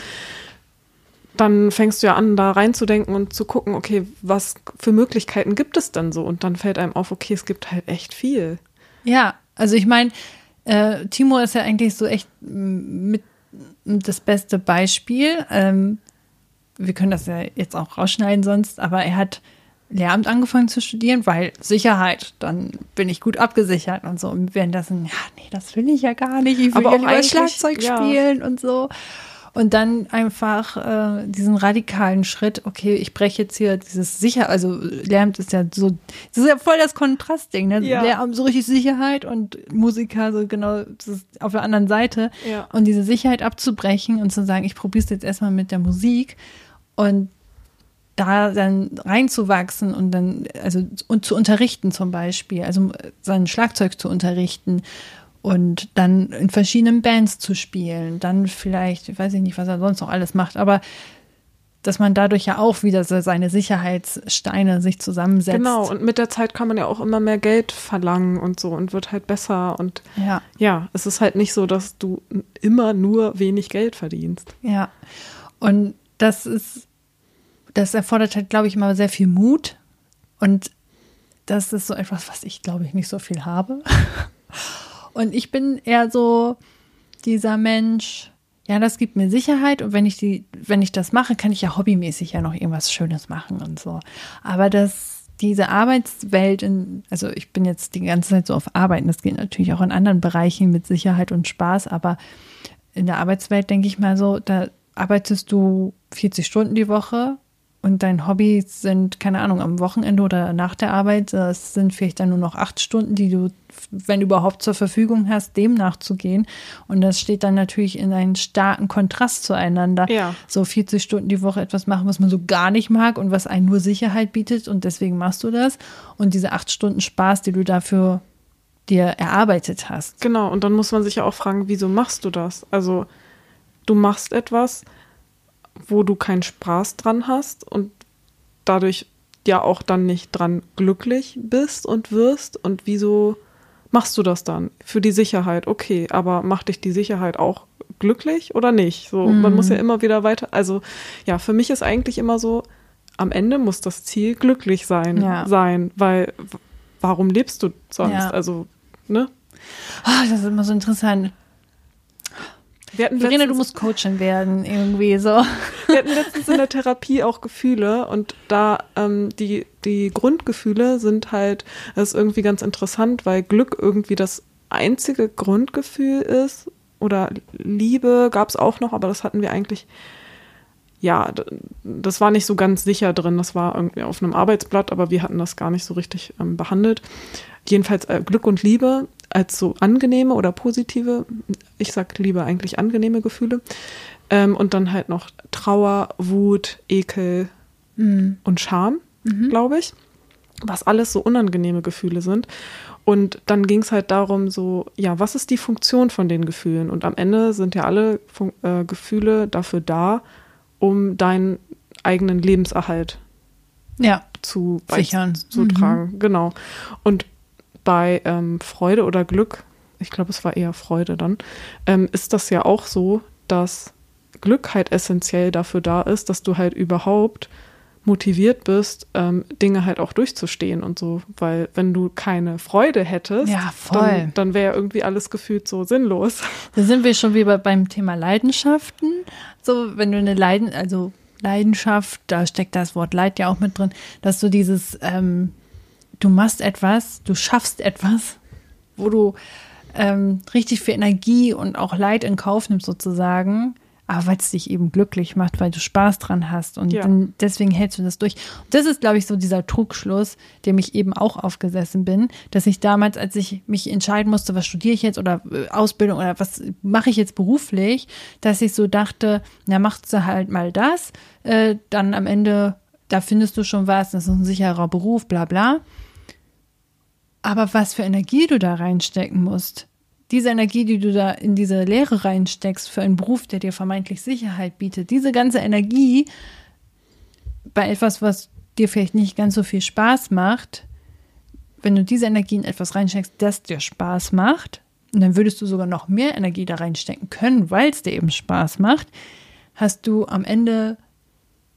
dann fängst du ja an, da reinzudenken und zu gucken, okay, was für Möglichkeiten gibt es denn so? Und dann fällt einem auf, okay, es gibt halt echt viel. Ja, also ich meine, äh, Timo ist ja eigentlich so echt mit das beste Beispiel. Ähm, wir können das ja jetzt auch rausschneiden sonst, aber er hat Lehramt angefangen zu studieren, weil Sicherheit, dann bin ich gut abgesichert und so. Und währenddessen, ja, nee, das will ich ja gar nicht. Ich will aber ja lieber Schlagzeug ja. spielen und so. Und dann einfach äh, diesen radikalen Schritt, okay, ich breche jetzt hier dieses Sicher, also Lehramt ist ja so, das ist ja voll das Kontrastding, ne? Ja. Lehramt so richtig Sicherheit und Musiker so genau auf der anderen Seite. Ja. Und diese Sicherheit abzubrechen und zu sagen, ich probiere es jetzt erstmal mit der Musik und da dann reinzuwachsen und dann, also und zu unterrichten zum Beispiel, also sein Schlagzeug zu unterrichten und dann in verschiedenen Bands zu spielen, dann vielleicht, weiß ich nicht, was er sonst noch alles macht, aber dass man dadurch ja auch wieder so seine Sicherheitssteine sich zusammensetzt. Genau, und mit der Zeit kann man ja auch immer mehr Geld verlangen und so und wird halt besser. Und ja, ja es ist halt nicht so, dass du immer nur wenig Geld verdienst. Ja, und das ist das erfordert halt, glaube ich, immer sehr viel Mut. Und das ist so etwas, was ich, glaube ich, nicht so viel habe. Und ich bin eher so dieser Mensch, ja, das gibt mir Sicherheit und wenn ich die, wenn ich das mache, kann ich ja hobbymäßig ja noch irgendwas Schönes machen und so. Aber das, diese Arbeitswelt, in, also ich bin jetzt die ganze Zeit so auf Arbeiten, das geht natürlich auch in anderen Bereichen mit Sicherheit und Spaß, aber in der Arbeitswelt denke ich mal so, da arbeitest du 40 Stunden die Woche und dein Hobby sind, keine Ahnung, am Wochenende oder nach der Arbeit, das sind vielleicht dann nur noch acht Stunden, die du, wenn überhaupt, zur Verfügung hast, dem nachzugehen. Und das steht dann natürlich in einem starken Kontrast zueinander. Ja. So 40 Stunden die Woche etwas machen, was man so gar nicht mag und was einen nur Sicherheit bietet und deswegen machst du das. Und diese acht Stunden Spaß, die du dafür dir erarbeitet hast. Genau, und dann muss man sich ja auch fragen, wieso machst du das? Also, du machst etwas, wo du keinen Spaß dran hast und dadurch ja auch dann nicht dran glücklich bist und wirst. Und wieso machst du das dann? Für die Sicherheit, okay, aber macht dich die Sicherheit auch glücklich oder nicht? So, mhm. man muss ja immer wieder weiter. Also, ja, für mich ist eigentlich immer so, am Ende muss das Ziel glücklich sein, ja. sein, weil warum lebst du sonst? Ja. Also, ne? Oh, das ist immer so interessant. Wir hatten Verena, du musst Coachin werden, irgendwie so. Wir hatten letztens in der Therapie auch Gefühle und da ähm, die, die Grundgefühle sind halt, das ist irgendwie ganz interessant, weil Glück irgendwie das einzige Grundgefühl ist oder Liebe gab es auch noch, aber das hatten wir eigentlich, ja, das war nicht so ganz sicher drin. Das war irgendwie auf einem Arbeitsblatt, aber wir hatten das gar nicht so richtig ähm, behandelt. Jedenfalls äh, Glück und Liebe als so angenehme oder positive, ich sag lieber eigentlich angenehme Gefühle. Ähm, und dann halt noch Trauer, Wut, Ekel mhm. und Scham, mhm. glaube ich. Was alles so unangenehme Gefühle sind. Und dann ging es halt darum, so, ja, was ist die Funktion von den Gefühlen? Und am Ende sind ja alle Fun äh, Gefühle dafür da, um deinen eigenen Lebenserhalt ja, zu sichern, zu mhm. tragen. Genau. Und bei ähm, Freude oder Glück, ich glaube, es war eher Freude dann, ähm, ist das ja auch so, dass Glück halt essentiell dafür da ist, dass du halt überhaupt motiviert bist, ähm, Dinge halt auch durchzustehen und so. Weil wenn du keine Freude hättest, ja, dann, dann wäre irgendwie alles gefühlt so sinnlos. Da sind wir schon wieder beim Thema Leidenschaften. So, wenn du eine Leiden, also Leidenschaft, da steckt das Wort Leid ja auch mit drin, dass du dieses ähm, du machst etwas, du schaffst etwas, wo du ähm, richtig viel Energie und auch Leid in Kauf nimmst sozusagen, aber weil es dich eben glücklich macht, weil du Spaß dran hast und ja. deswegen hältst du das durch. Und das ist, glaube ich, so dieser Trugschluss, dem ich eben auch aufgesessen bin, dass ich damals, als ich mich entscheiden musste, was studiere ich jetzt oder äh, Ausbildung oder was mache ich jetzt beruflich, dass ich so dachte, na machst du halt mal das, äh, dann am Ende, da findest du schon was, das ist ein sicherer Beruf, bla bla. Aber was für Energie du da reinstecken musst, diese Energie, die du da in diese Lehre reinsteckst für einen Beruf, der dir vermeintlich Sicherheit bietet, diese ganze Energie bei etwas, was dir vielleicht nicht ganz so viel Spaß macht, wenn du diese Energie in etwas reinsteckst, das dir Spaß macht, und dann würdest du sogar noch mehr Energie da reinstecken können, weil es dir eben Spaß macht, hast du am Ende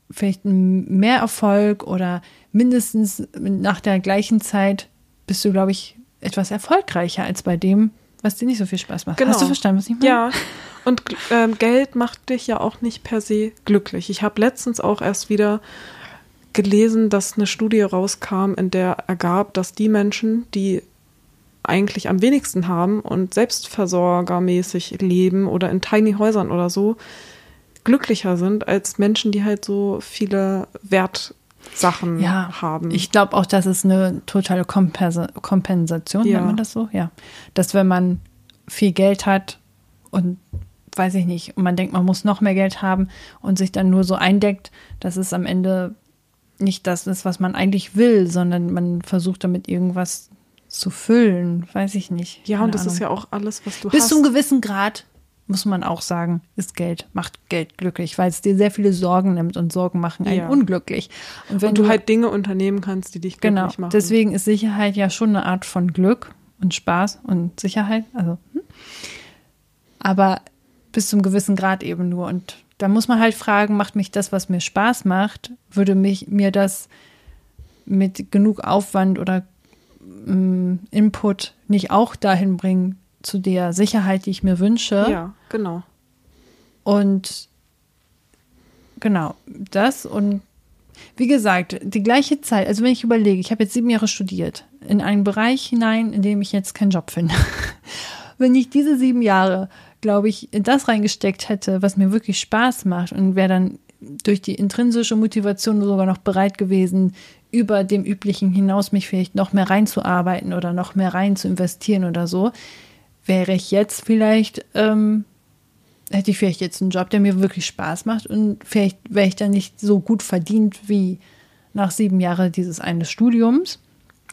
vielleicht mehr Erfolg oder mindestens nach der gleichen Zeit bist du, glaube ich, etwas erfolgreicher als bei dem, was dir nicht so viel Spaß macht. Genau. Hast du verstanden, was ich meine? Ja. Und äh, Geld macht dich ja auch nicht per se glücklich. Ich habe letztens auch erst wieder gelesen, dass eine Studie rauskam, in der ergab, dass die Menschen, die eigentlich am wenigsten haben und selbstversorgermäßig leben oder in Tiny Häusern oder so, glücklicher sind als Menschen, die halt so viele Wertsachen ja, haben. Ich glaube auch, das ist eine totale Kompensa Kompensation, ja. nennt man das so? Ja. Dass wenn man viel Geld hat und weiß ich nicht, und man denkt, man muss noch mehr Geld haben und sich dann nur so eindeckt, dass es am Ende nicht das ist, was man eigentlich will, sondern man versucht damit irgendwas zu füllen, weiß ich nicht. Ja, und das Ahnung. ist ja auch alles, was du Bis hast. zu einem gewissen Grad, muss man auch sagen, ist Geld, macht Geld glücklich, weil es dir sehr viele Sorgen nimmt und Sorgen machen einen ja. unglücklich. Und wenn und du, du, halt Dinge unternehmen kannst, die dich genau, glücklich machen. Deswegen ist Sicherheit ja schon eine Art von Glück und Spaß und Sicherheit. Also, hm. aber bis zum gewissen Grad eben nur. Und da muss man halt fragen, macht mich das, was mir Spaß macht, würde mich mir das mit genug Aufwand oder ähm, Input nicht auch dahin bringen, zu der Sicherheit, die ich mir wünsche. Ja, genau. Und genau, das und wie gesagt, die gleiche Zeit, also wenn ich überlege, ich habe jetzt sieben Jahre studiert, in einen Bereich hinein, in dem ich jetzt keinen Job finde. wenn ich diese sieben Jahre, glaube ich, in das reingesteckt hätte, was mir wirklich Spaß macht und wäre dann durch die intrinsische Motivation sogar noch bereit gewesen, über dem Üblichen hinaus mich vielleicht noch mehr reinzuarbeiten oder noch mehr rein zu investieren oder so, wäre ich jetzt vielleicht, ähm, hätte ich vielleicht jetzt einen Job, der mir wirklich Spaß macht und vielleicht wäre ich dann nicht so gut verdient wie nach sieben Jahren dieses eines Studiums.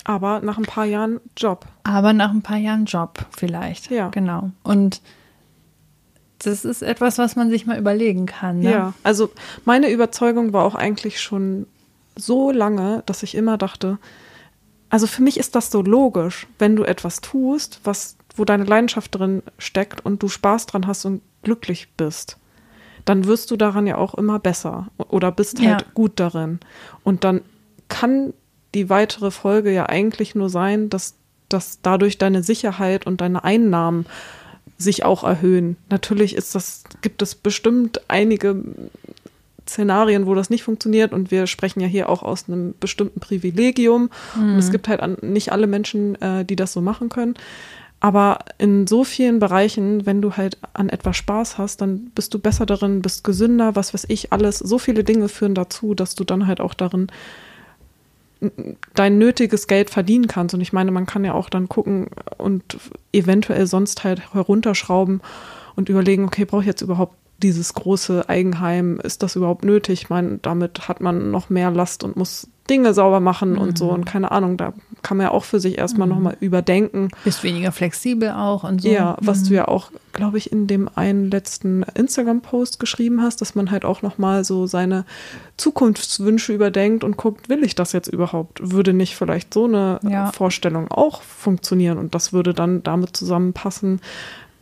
Aber nach ein paar Jahren Job. Aber nach ein paar Jahren Job vielleicht. Ja. Genau. Und das ist etwas, was man sich mal überlegen kann. Ne? Ja, also meine Überzeugung war auch eigentlich schon so lange, dass ich immer dachte, also für mich ist das so logisch, wenn du etwas tust, was, wo deine Leidenschaft drin steckt und du Spaß dran hast und glücklich bist, dann wirst du daran ja auch immer besser oder bist halt ja. gut darin. Und dann kann die weitere Folge ja eigentlich nur sein, dass, dass dadurch deine Sicherheit und deine Einnahmen sich auch erhöhen. Natürlich ist das, gibt es bestimmt einige Szenarien, wo das nicht funktioniert und wir sprechen ja hier auch aus einem bestimmten Privilegium mhm. und es mhm. gibt halt an, nicht alle Menschen, äh, die das so machen können. Aber in so vielen Bereichen, wenn du halt an etwas Spaß hast, dann bist du besser darin, bist gesünder, was weiß ich, alles. So viele Dinge führen dazu, dass du dann halt auch darin dein nötiges Geld verdienen kannst. Und ich meine, man kann ja auch dann gucken und eventuell sonst halt herunterschrauben und überlegen, okay, brauche ich jetzt überhaupt dieses große Eigenheim, ist das überhaupt nötig? Ich meine, damit hat man noch mehr Last und muss Dinge sauber machen mhm. und so und keine Ahnung, da kann man ja auch für sich erstmal mhm. nochmal überdenken. Bist weniger flexibel auch und so. Ja, was mhm. du ja auch, glaube ich, in dem einen letzten Instagram-Post geschrieben hast, dass man halt auch nochmal so seine Zukunftswünsche überdenkt und guckt, will ich das jetzt überhaupt? Würde nicht vielleicht so eine ja. Vorstellung auch funktionieren und das würde dann damit zusammenpassen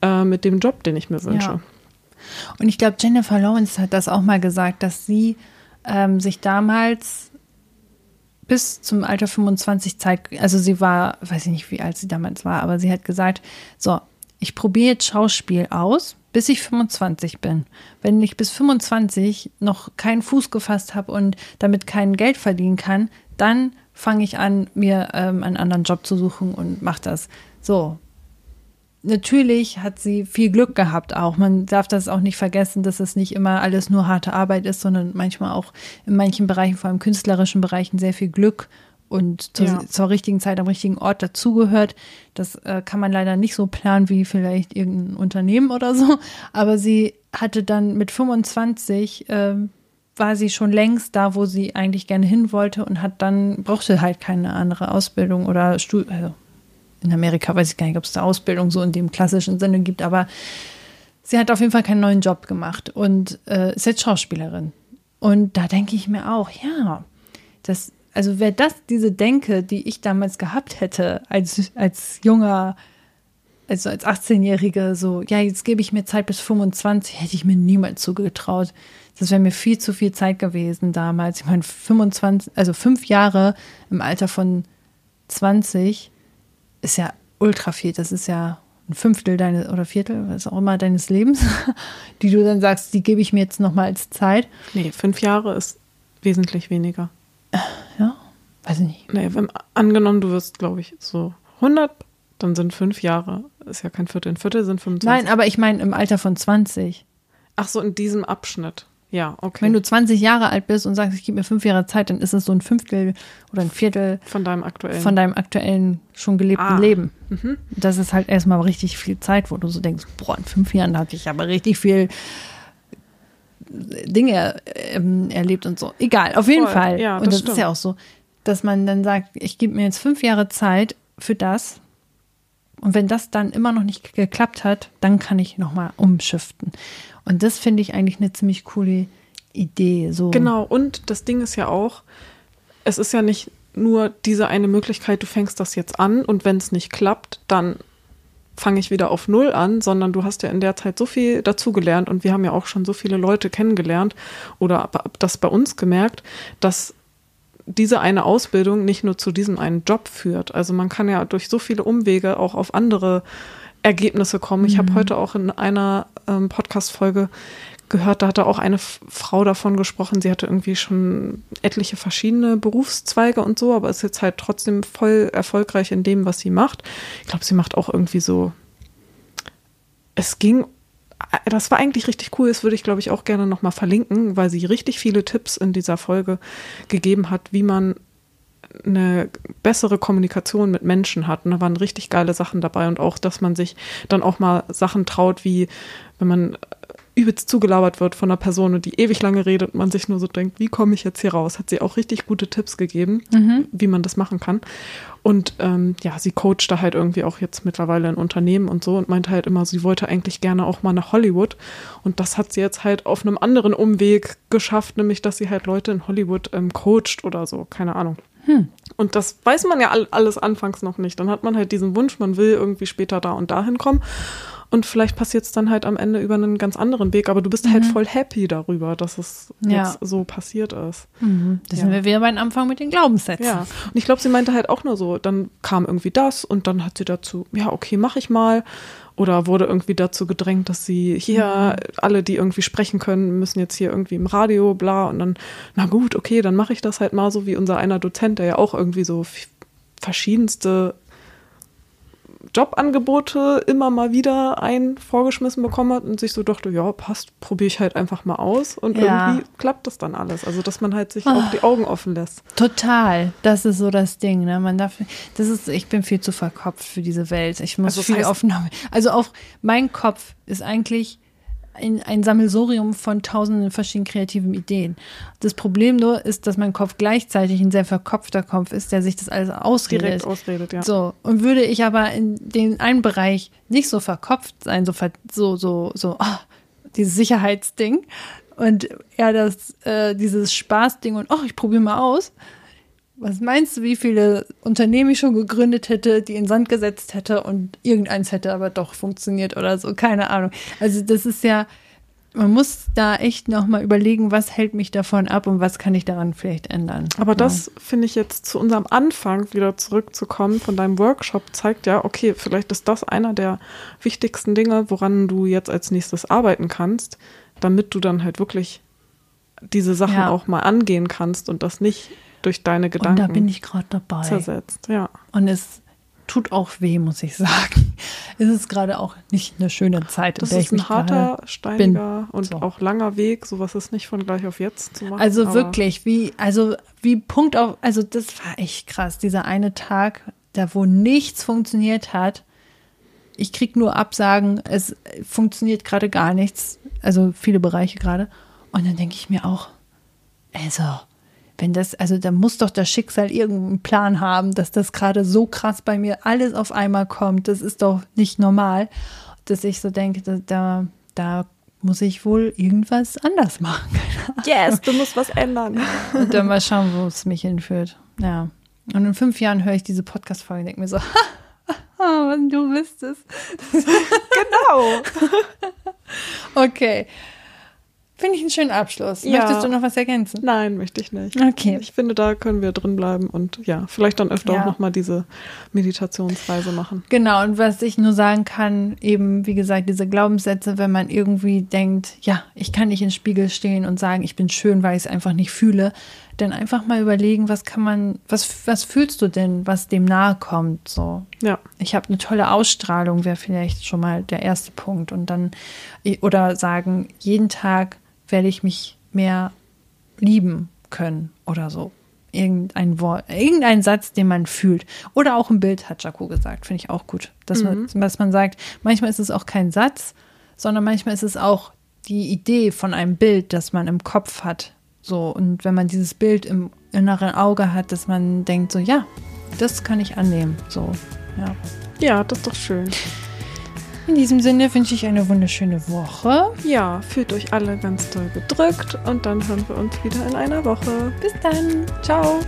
äh, mit dem Job, den ich mir wünsche. Ja. Und ich glaube, Jennifer Lawrence hat das auch mal gesagt, dass sie ähm, sich damals bis zum Alter 25 Zeit, also sie war, weiß ich nicht, wie alt sie damals war, aber sie hat gesagt, so, ich probiere jetzt Schauspiel aus, bis ich 25 bin. Wenn ich bis 25 noch keinen Fuß gefasst habe und damit kein Geld verdienen kann, dann fange ich an, mir ähm, einen anderen Job zu suchen und mache das. So, natürlich hat sie viel Glück gehabt auch. Man darf das auch nicht vergessen, dass es nicht immer alles nur harte Arbeit ist, sondern manchmal auch in manchen Bereichen, vor allem künstlerischen Bereichen, sehr viel Glück und zur, ja. zur richtigen Zeit am richtigen Ort dazugehört. Das äh, kann man leider nicht so planen wie vielleicht irgendein Unternehmen oder so. Aber sie hatte dann mit 25 äh, war sie schon längst da, wo sie eigentlich gerne hin wollte und hat dann brauchte halt keine andere Ausbildung oder Studium, also in Amerika weiß ich gar nicht, ob es da Ausbildung so in dem klassischen Sinne gibt, aber sie hat auf jeden Fall keinen neuen Job gemacht und äh, ist jetzt Schauspielerin. Und da denke ich mir auch, ja, das, also wäre das diese Denke, die ich damals gehabt hätte als, als junger, also als 18-Jährige, so, ja, jetzt gebe ich mir Zeit bis 25, hätte ich mir niemals zugetraut. Das wäre mir viel zu viel Zeit gewesen damals. Ich meine, 25, also fünf Jahre im Alter von 20 ist ja ultra viel. Das ist ja ein Fünftel deines oder Viertel, was auch immer deines Lebens, die du dann sagst, die gebe ich mir jetzt nochmal als Zeit. Nee, fünf Jahre ist wesentlich weniger. Ja, weiß ich nicht. Nee, wenn, angenommen, du wirst, glaube ich, so 100, dann sind fünf Jahre, ist ja kein Viertel, ein Viertel sind 25. Nein, aber ich meine im Alter von 20. Ach so, in diesem Abschnitt. Ja, okay. Wenn du 20 Jahre alt bist und sagst, ich gebe mir fünf Jahre Zeit, dann ist es so ein Fünftel oder ein Viertel von deinem aktuellen, von deinem aktuellen schon gelebten ah. Leben. Mhm. Das ist halt erstmal richtig viel Zeit, wo du so denkst, boah, in fünf Jahren hatte ich aber richtig viel Dinge ähm, erlebt und so. Egal, auf jeden Voll. Fall. Ja, das und das stimmt. ist ja auch so, dass man dann sagt, ich gebe mir jetzt fünf Jahre Zeit für das. Und wenn das dann immer noch nicht geklappt hat, dann kann ich nochmal umschiften. Und das finde ich eigentlich eine ziemlich coole Idee. So. Genau, und das Ding ist ja auch, es ist ja nicht nur diese eine Möglichkeit, du fängst das jetzt an und wenn es nicht klappt, dann fange ich wieder auf Null an, sondern du hast ja in der Zeit so viel dazugelernt und wir haben ja auch schon so viele Leute kennengelernt oder das bei uns gemerkt, dass diese eine Ausbildung nicht nur zu diesem einen Job führt. Also man kann ja durch so viele Umwege auch auf andere Ergebnisse kommen. Ich mhm. habe heute auch in einer ähm, Podcast-Folge gehört, da hatte auch eine Frau davon gesprochen, sie hatte irgendwie schon etliche verschiedene Berufszweige und so, aber ist jetzt halt trotzdem voll erfolgreich in dem, was sie macht. Ich glaube, sie macht auch irgendwie so. Es ging, das war eigentlich richtig cool, das würde ich, glaube ich, auch gerne nochmal verlinken, weil sie richtig viele Tipps in dieser Folge gegeben hat, wie man eine bessere Kommunikation mit Menschen hat. Und da waren richtig geile Sachen dabei und auch, dass man sich dann auch mal Sachen traut, wie wenn man übelst zugelabert wird von einer Person und die ewig lange redet und man sich nur so denkt, wie komme ich jetzt hier raus? Hat sie auch richtig gute Tipps gegeben, mhm. wie man das machen kann. Und ähm, ja, sie coacht da halt irgendwie auch jetzt mittlerweile ein Unternehmen und so und meinte halt immer, sie wollte eigentlich gerne auch mal nach Hollywood. Und das hat sie jetzt halt auf einem anderen Umweg geschafft, nämlich dass sie halt Leute in Hollywood ähm, coacht oder so, keine Ahnung. Hm. Und das weiß man ja alles anfangs noch nicht. Dann hat man halt diesen Wunsch, man will irgendwie später da und dahin kommen. Und vielleicht passiert es dann halt am Ende über einen ganz anderen Weg, aber du bist halt mhm. halt voll happy darüber, dass es ja. jetzt so passiert ist. Mhm. Das ja. sind wir wieder beim Anfang mit den Glaubenssätzen. Ja, und ich glaube, sie meinte halt auch nur so, dann kam irgendwie das und dann hat sie dazu, ja, okay, mach ich mal. Oder wurde irgendwie dazu gedrängt, dass sie hier, mhm. alle, die irgendwie sprechen können, müssen jetzt hier irgendwie im Radio, bla. Und dann, na gut, okay, dann mache ich das halt mal so wie unser einer Dozent, der ja auch irgendwie so verschiedenste Jobangebote immer mal wieder ein vorgeschmissen bekommen hat und sich so dachte, ja, passt, probiere ich halt einfach mal aus und ja. irgendwie klappt das dann alles. Also, dass man halt sich oh. auch die Augen offen lässt. Total. Das ist so das Ding, ne? Man darf, das ist, ich bin viel zu verkopft für diese Welt. Ich muss also viel Aufnahme. Also auch mein Kopf ist eigentlich ein, ein Sammelsurium von tausenden verschiedenen kreativen Ideen. Das Problem nur ist, dass mein Kopf gleichzeitig ein sehr verkopfter Kopf ist, der sich das alles ausredet. Direkt ausredet, ja. So. Und würde ich aber in den einen Bereich nicht so verkopft sein, so, so, so, so, oh, dieses Sicherheitsding und eher das, äh, dieses Spaßding und, oh, ich probiere mal aus, was meinst du, wie viele Unternehmen ich schon gegründet hätte, die in Sand gesetzt hätte und irgendeins hätte aber doch funktioniert oder so? Keine Ahnung. Also das ist ja, man muss da echt nochmal überlegen, was hält mich davon ab und was kann ich daran vielleicht ändern. Aber ja. das finde ich jetzt zu unserem Anfang wieder zurückzukommen von deinem Workshop zeigt ja, okay, vielleicht ist das einer der wichtigsten Dinge, woran du jetzt als nächstes arbeiten kannst, damit du dann halt wirklich diese Sachen ja. auch mal angehen kannst und das nicht durch deine Gedanken. Und da bin ich gerade dabei. Zersetzt, ja. Und es tut auch weh, muss ich sagen. Es ist gerade auch nicht eine schöne Zeit. Das ist ein harter, steiniger bin. und so. auch langer Weg. Sowas ist nicht von gleich auf jetzt zu machen. Also wirklich, wie, also wie Punkt auf, also das war echt krass. Dieser eine Tag, da wo nichts funktioniert hat. Ich krieg nur Absagen, es funktioniert gerade gar nichts. Also viele Bereiche gerade. Und dann denke ich mir auch, also, wenn das, also da muss doch das Schicksal irgendeinen Plan haben, dass das gerade so krass bei mir alles auf einmal kommt. Das ist doch nicht normal, dass ich so denke, da, da, muss ich wohl irgendwas anders machen. yes, du musst was ändern. Und dann mal schauen, wo es mich hinführt. Ja. Und in fünf Jahren höre ich diese Podcast-Folge und denke mir so, oh, du bist es. genau. okay. Finde ich einen schönen Abschluss. Ja. Möchtest du noch was ergänzen? Nein, möchte ich nicht. Okay. Ich finde, da können wir drin bleiben und ja, vielleicht dann öfter ja. auch nochmal diese Meditationsreise machen. Genau, und was ich nur sagen kann, eben, wie gesagt, diese Glaubenssätze, wenn man irgendwie denkt, ja, ich kann nicht in den Spiegel stehen und sagen, ich bin schön, weil ich es einfach nicht fühle, dann einfach mal überlegen, was kann man, was, was fühlst du denn, was dem nahe kommt, so. Ja. Ich habe eine tolle Ausstrahlung, wäre vielleicht schon mal der erste Punkt und dann, oder sagen, jeden Tag werde ich mich mehr lieben können oder so. Irgendein Wort, irgendein Satz, den man fühlt. Oder auch ein Bild, hat Jaco gesagt, finde ich auch gut. Dass, mhm. man, dass man sagt, manchmal ist es auch kein Satz, sondern manchmal ist es auch die Idee von einem Bild, das man im Kopf hat. So, und wenn man dieses Bild im inneren Auge hat, dass man denkt, so, ja, das kann ich annehmen. So, ja. Ja, das ist doch schön. In diesem Sinne wünsche ich eine wunderschöne Woche. Ja, fühlt euch alle ganz toll gedrückt und dann hören wir uns wieder in einer Woche. Bis dann. Ciao.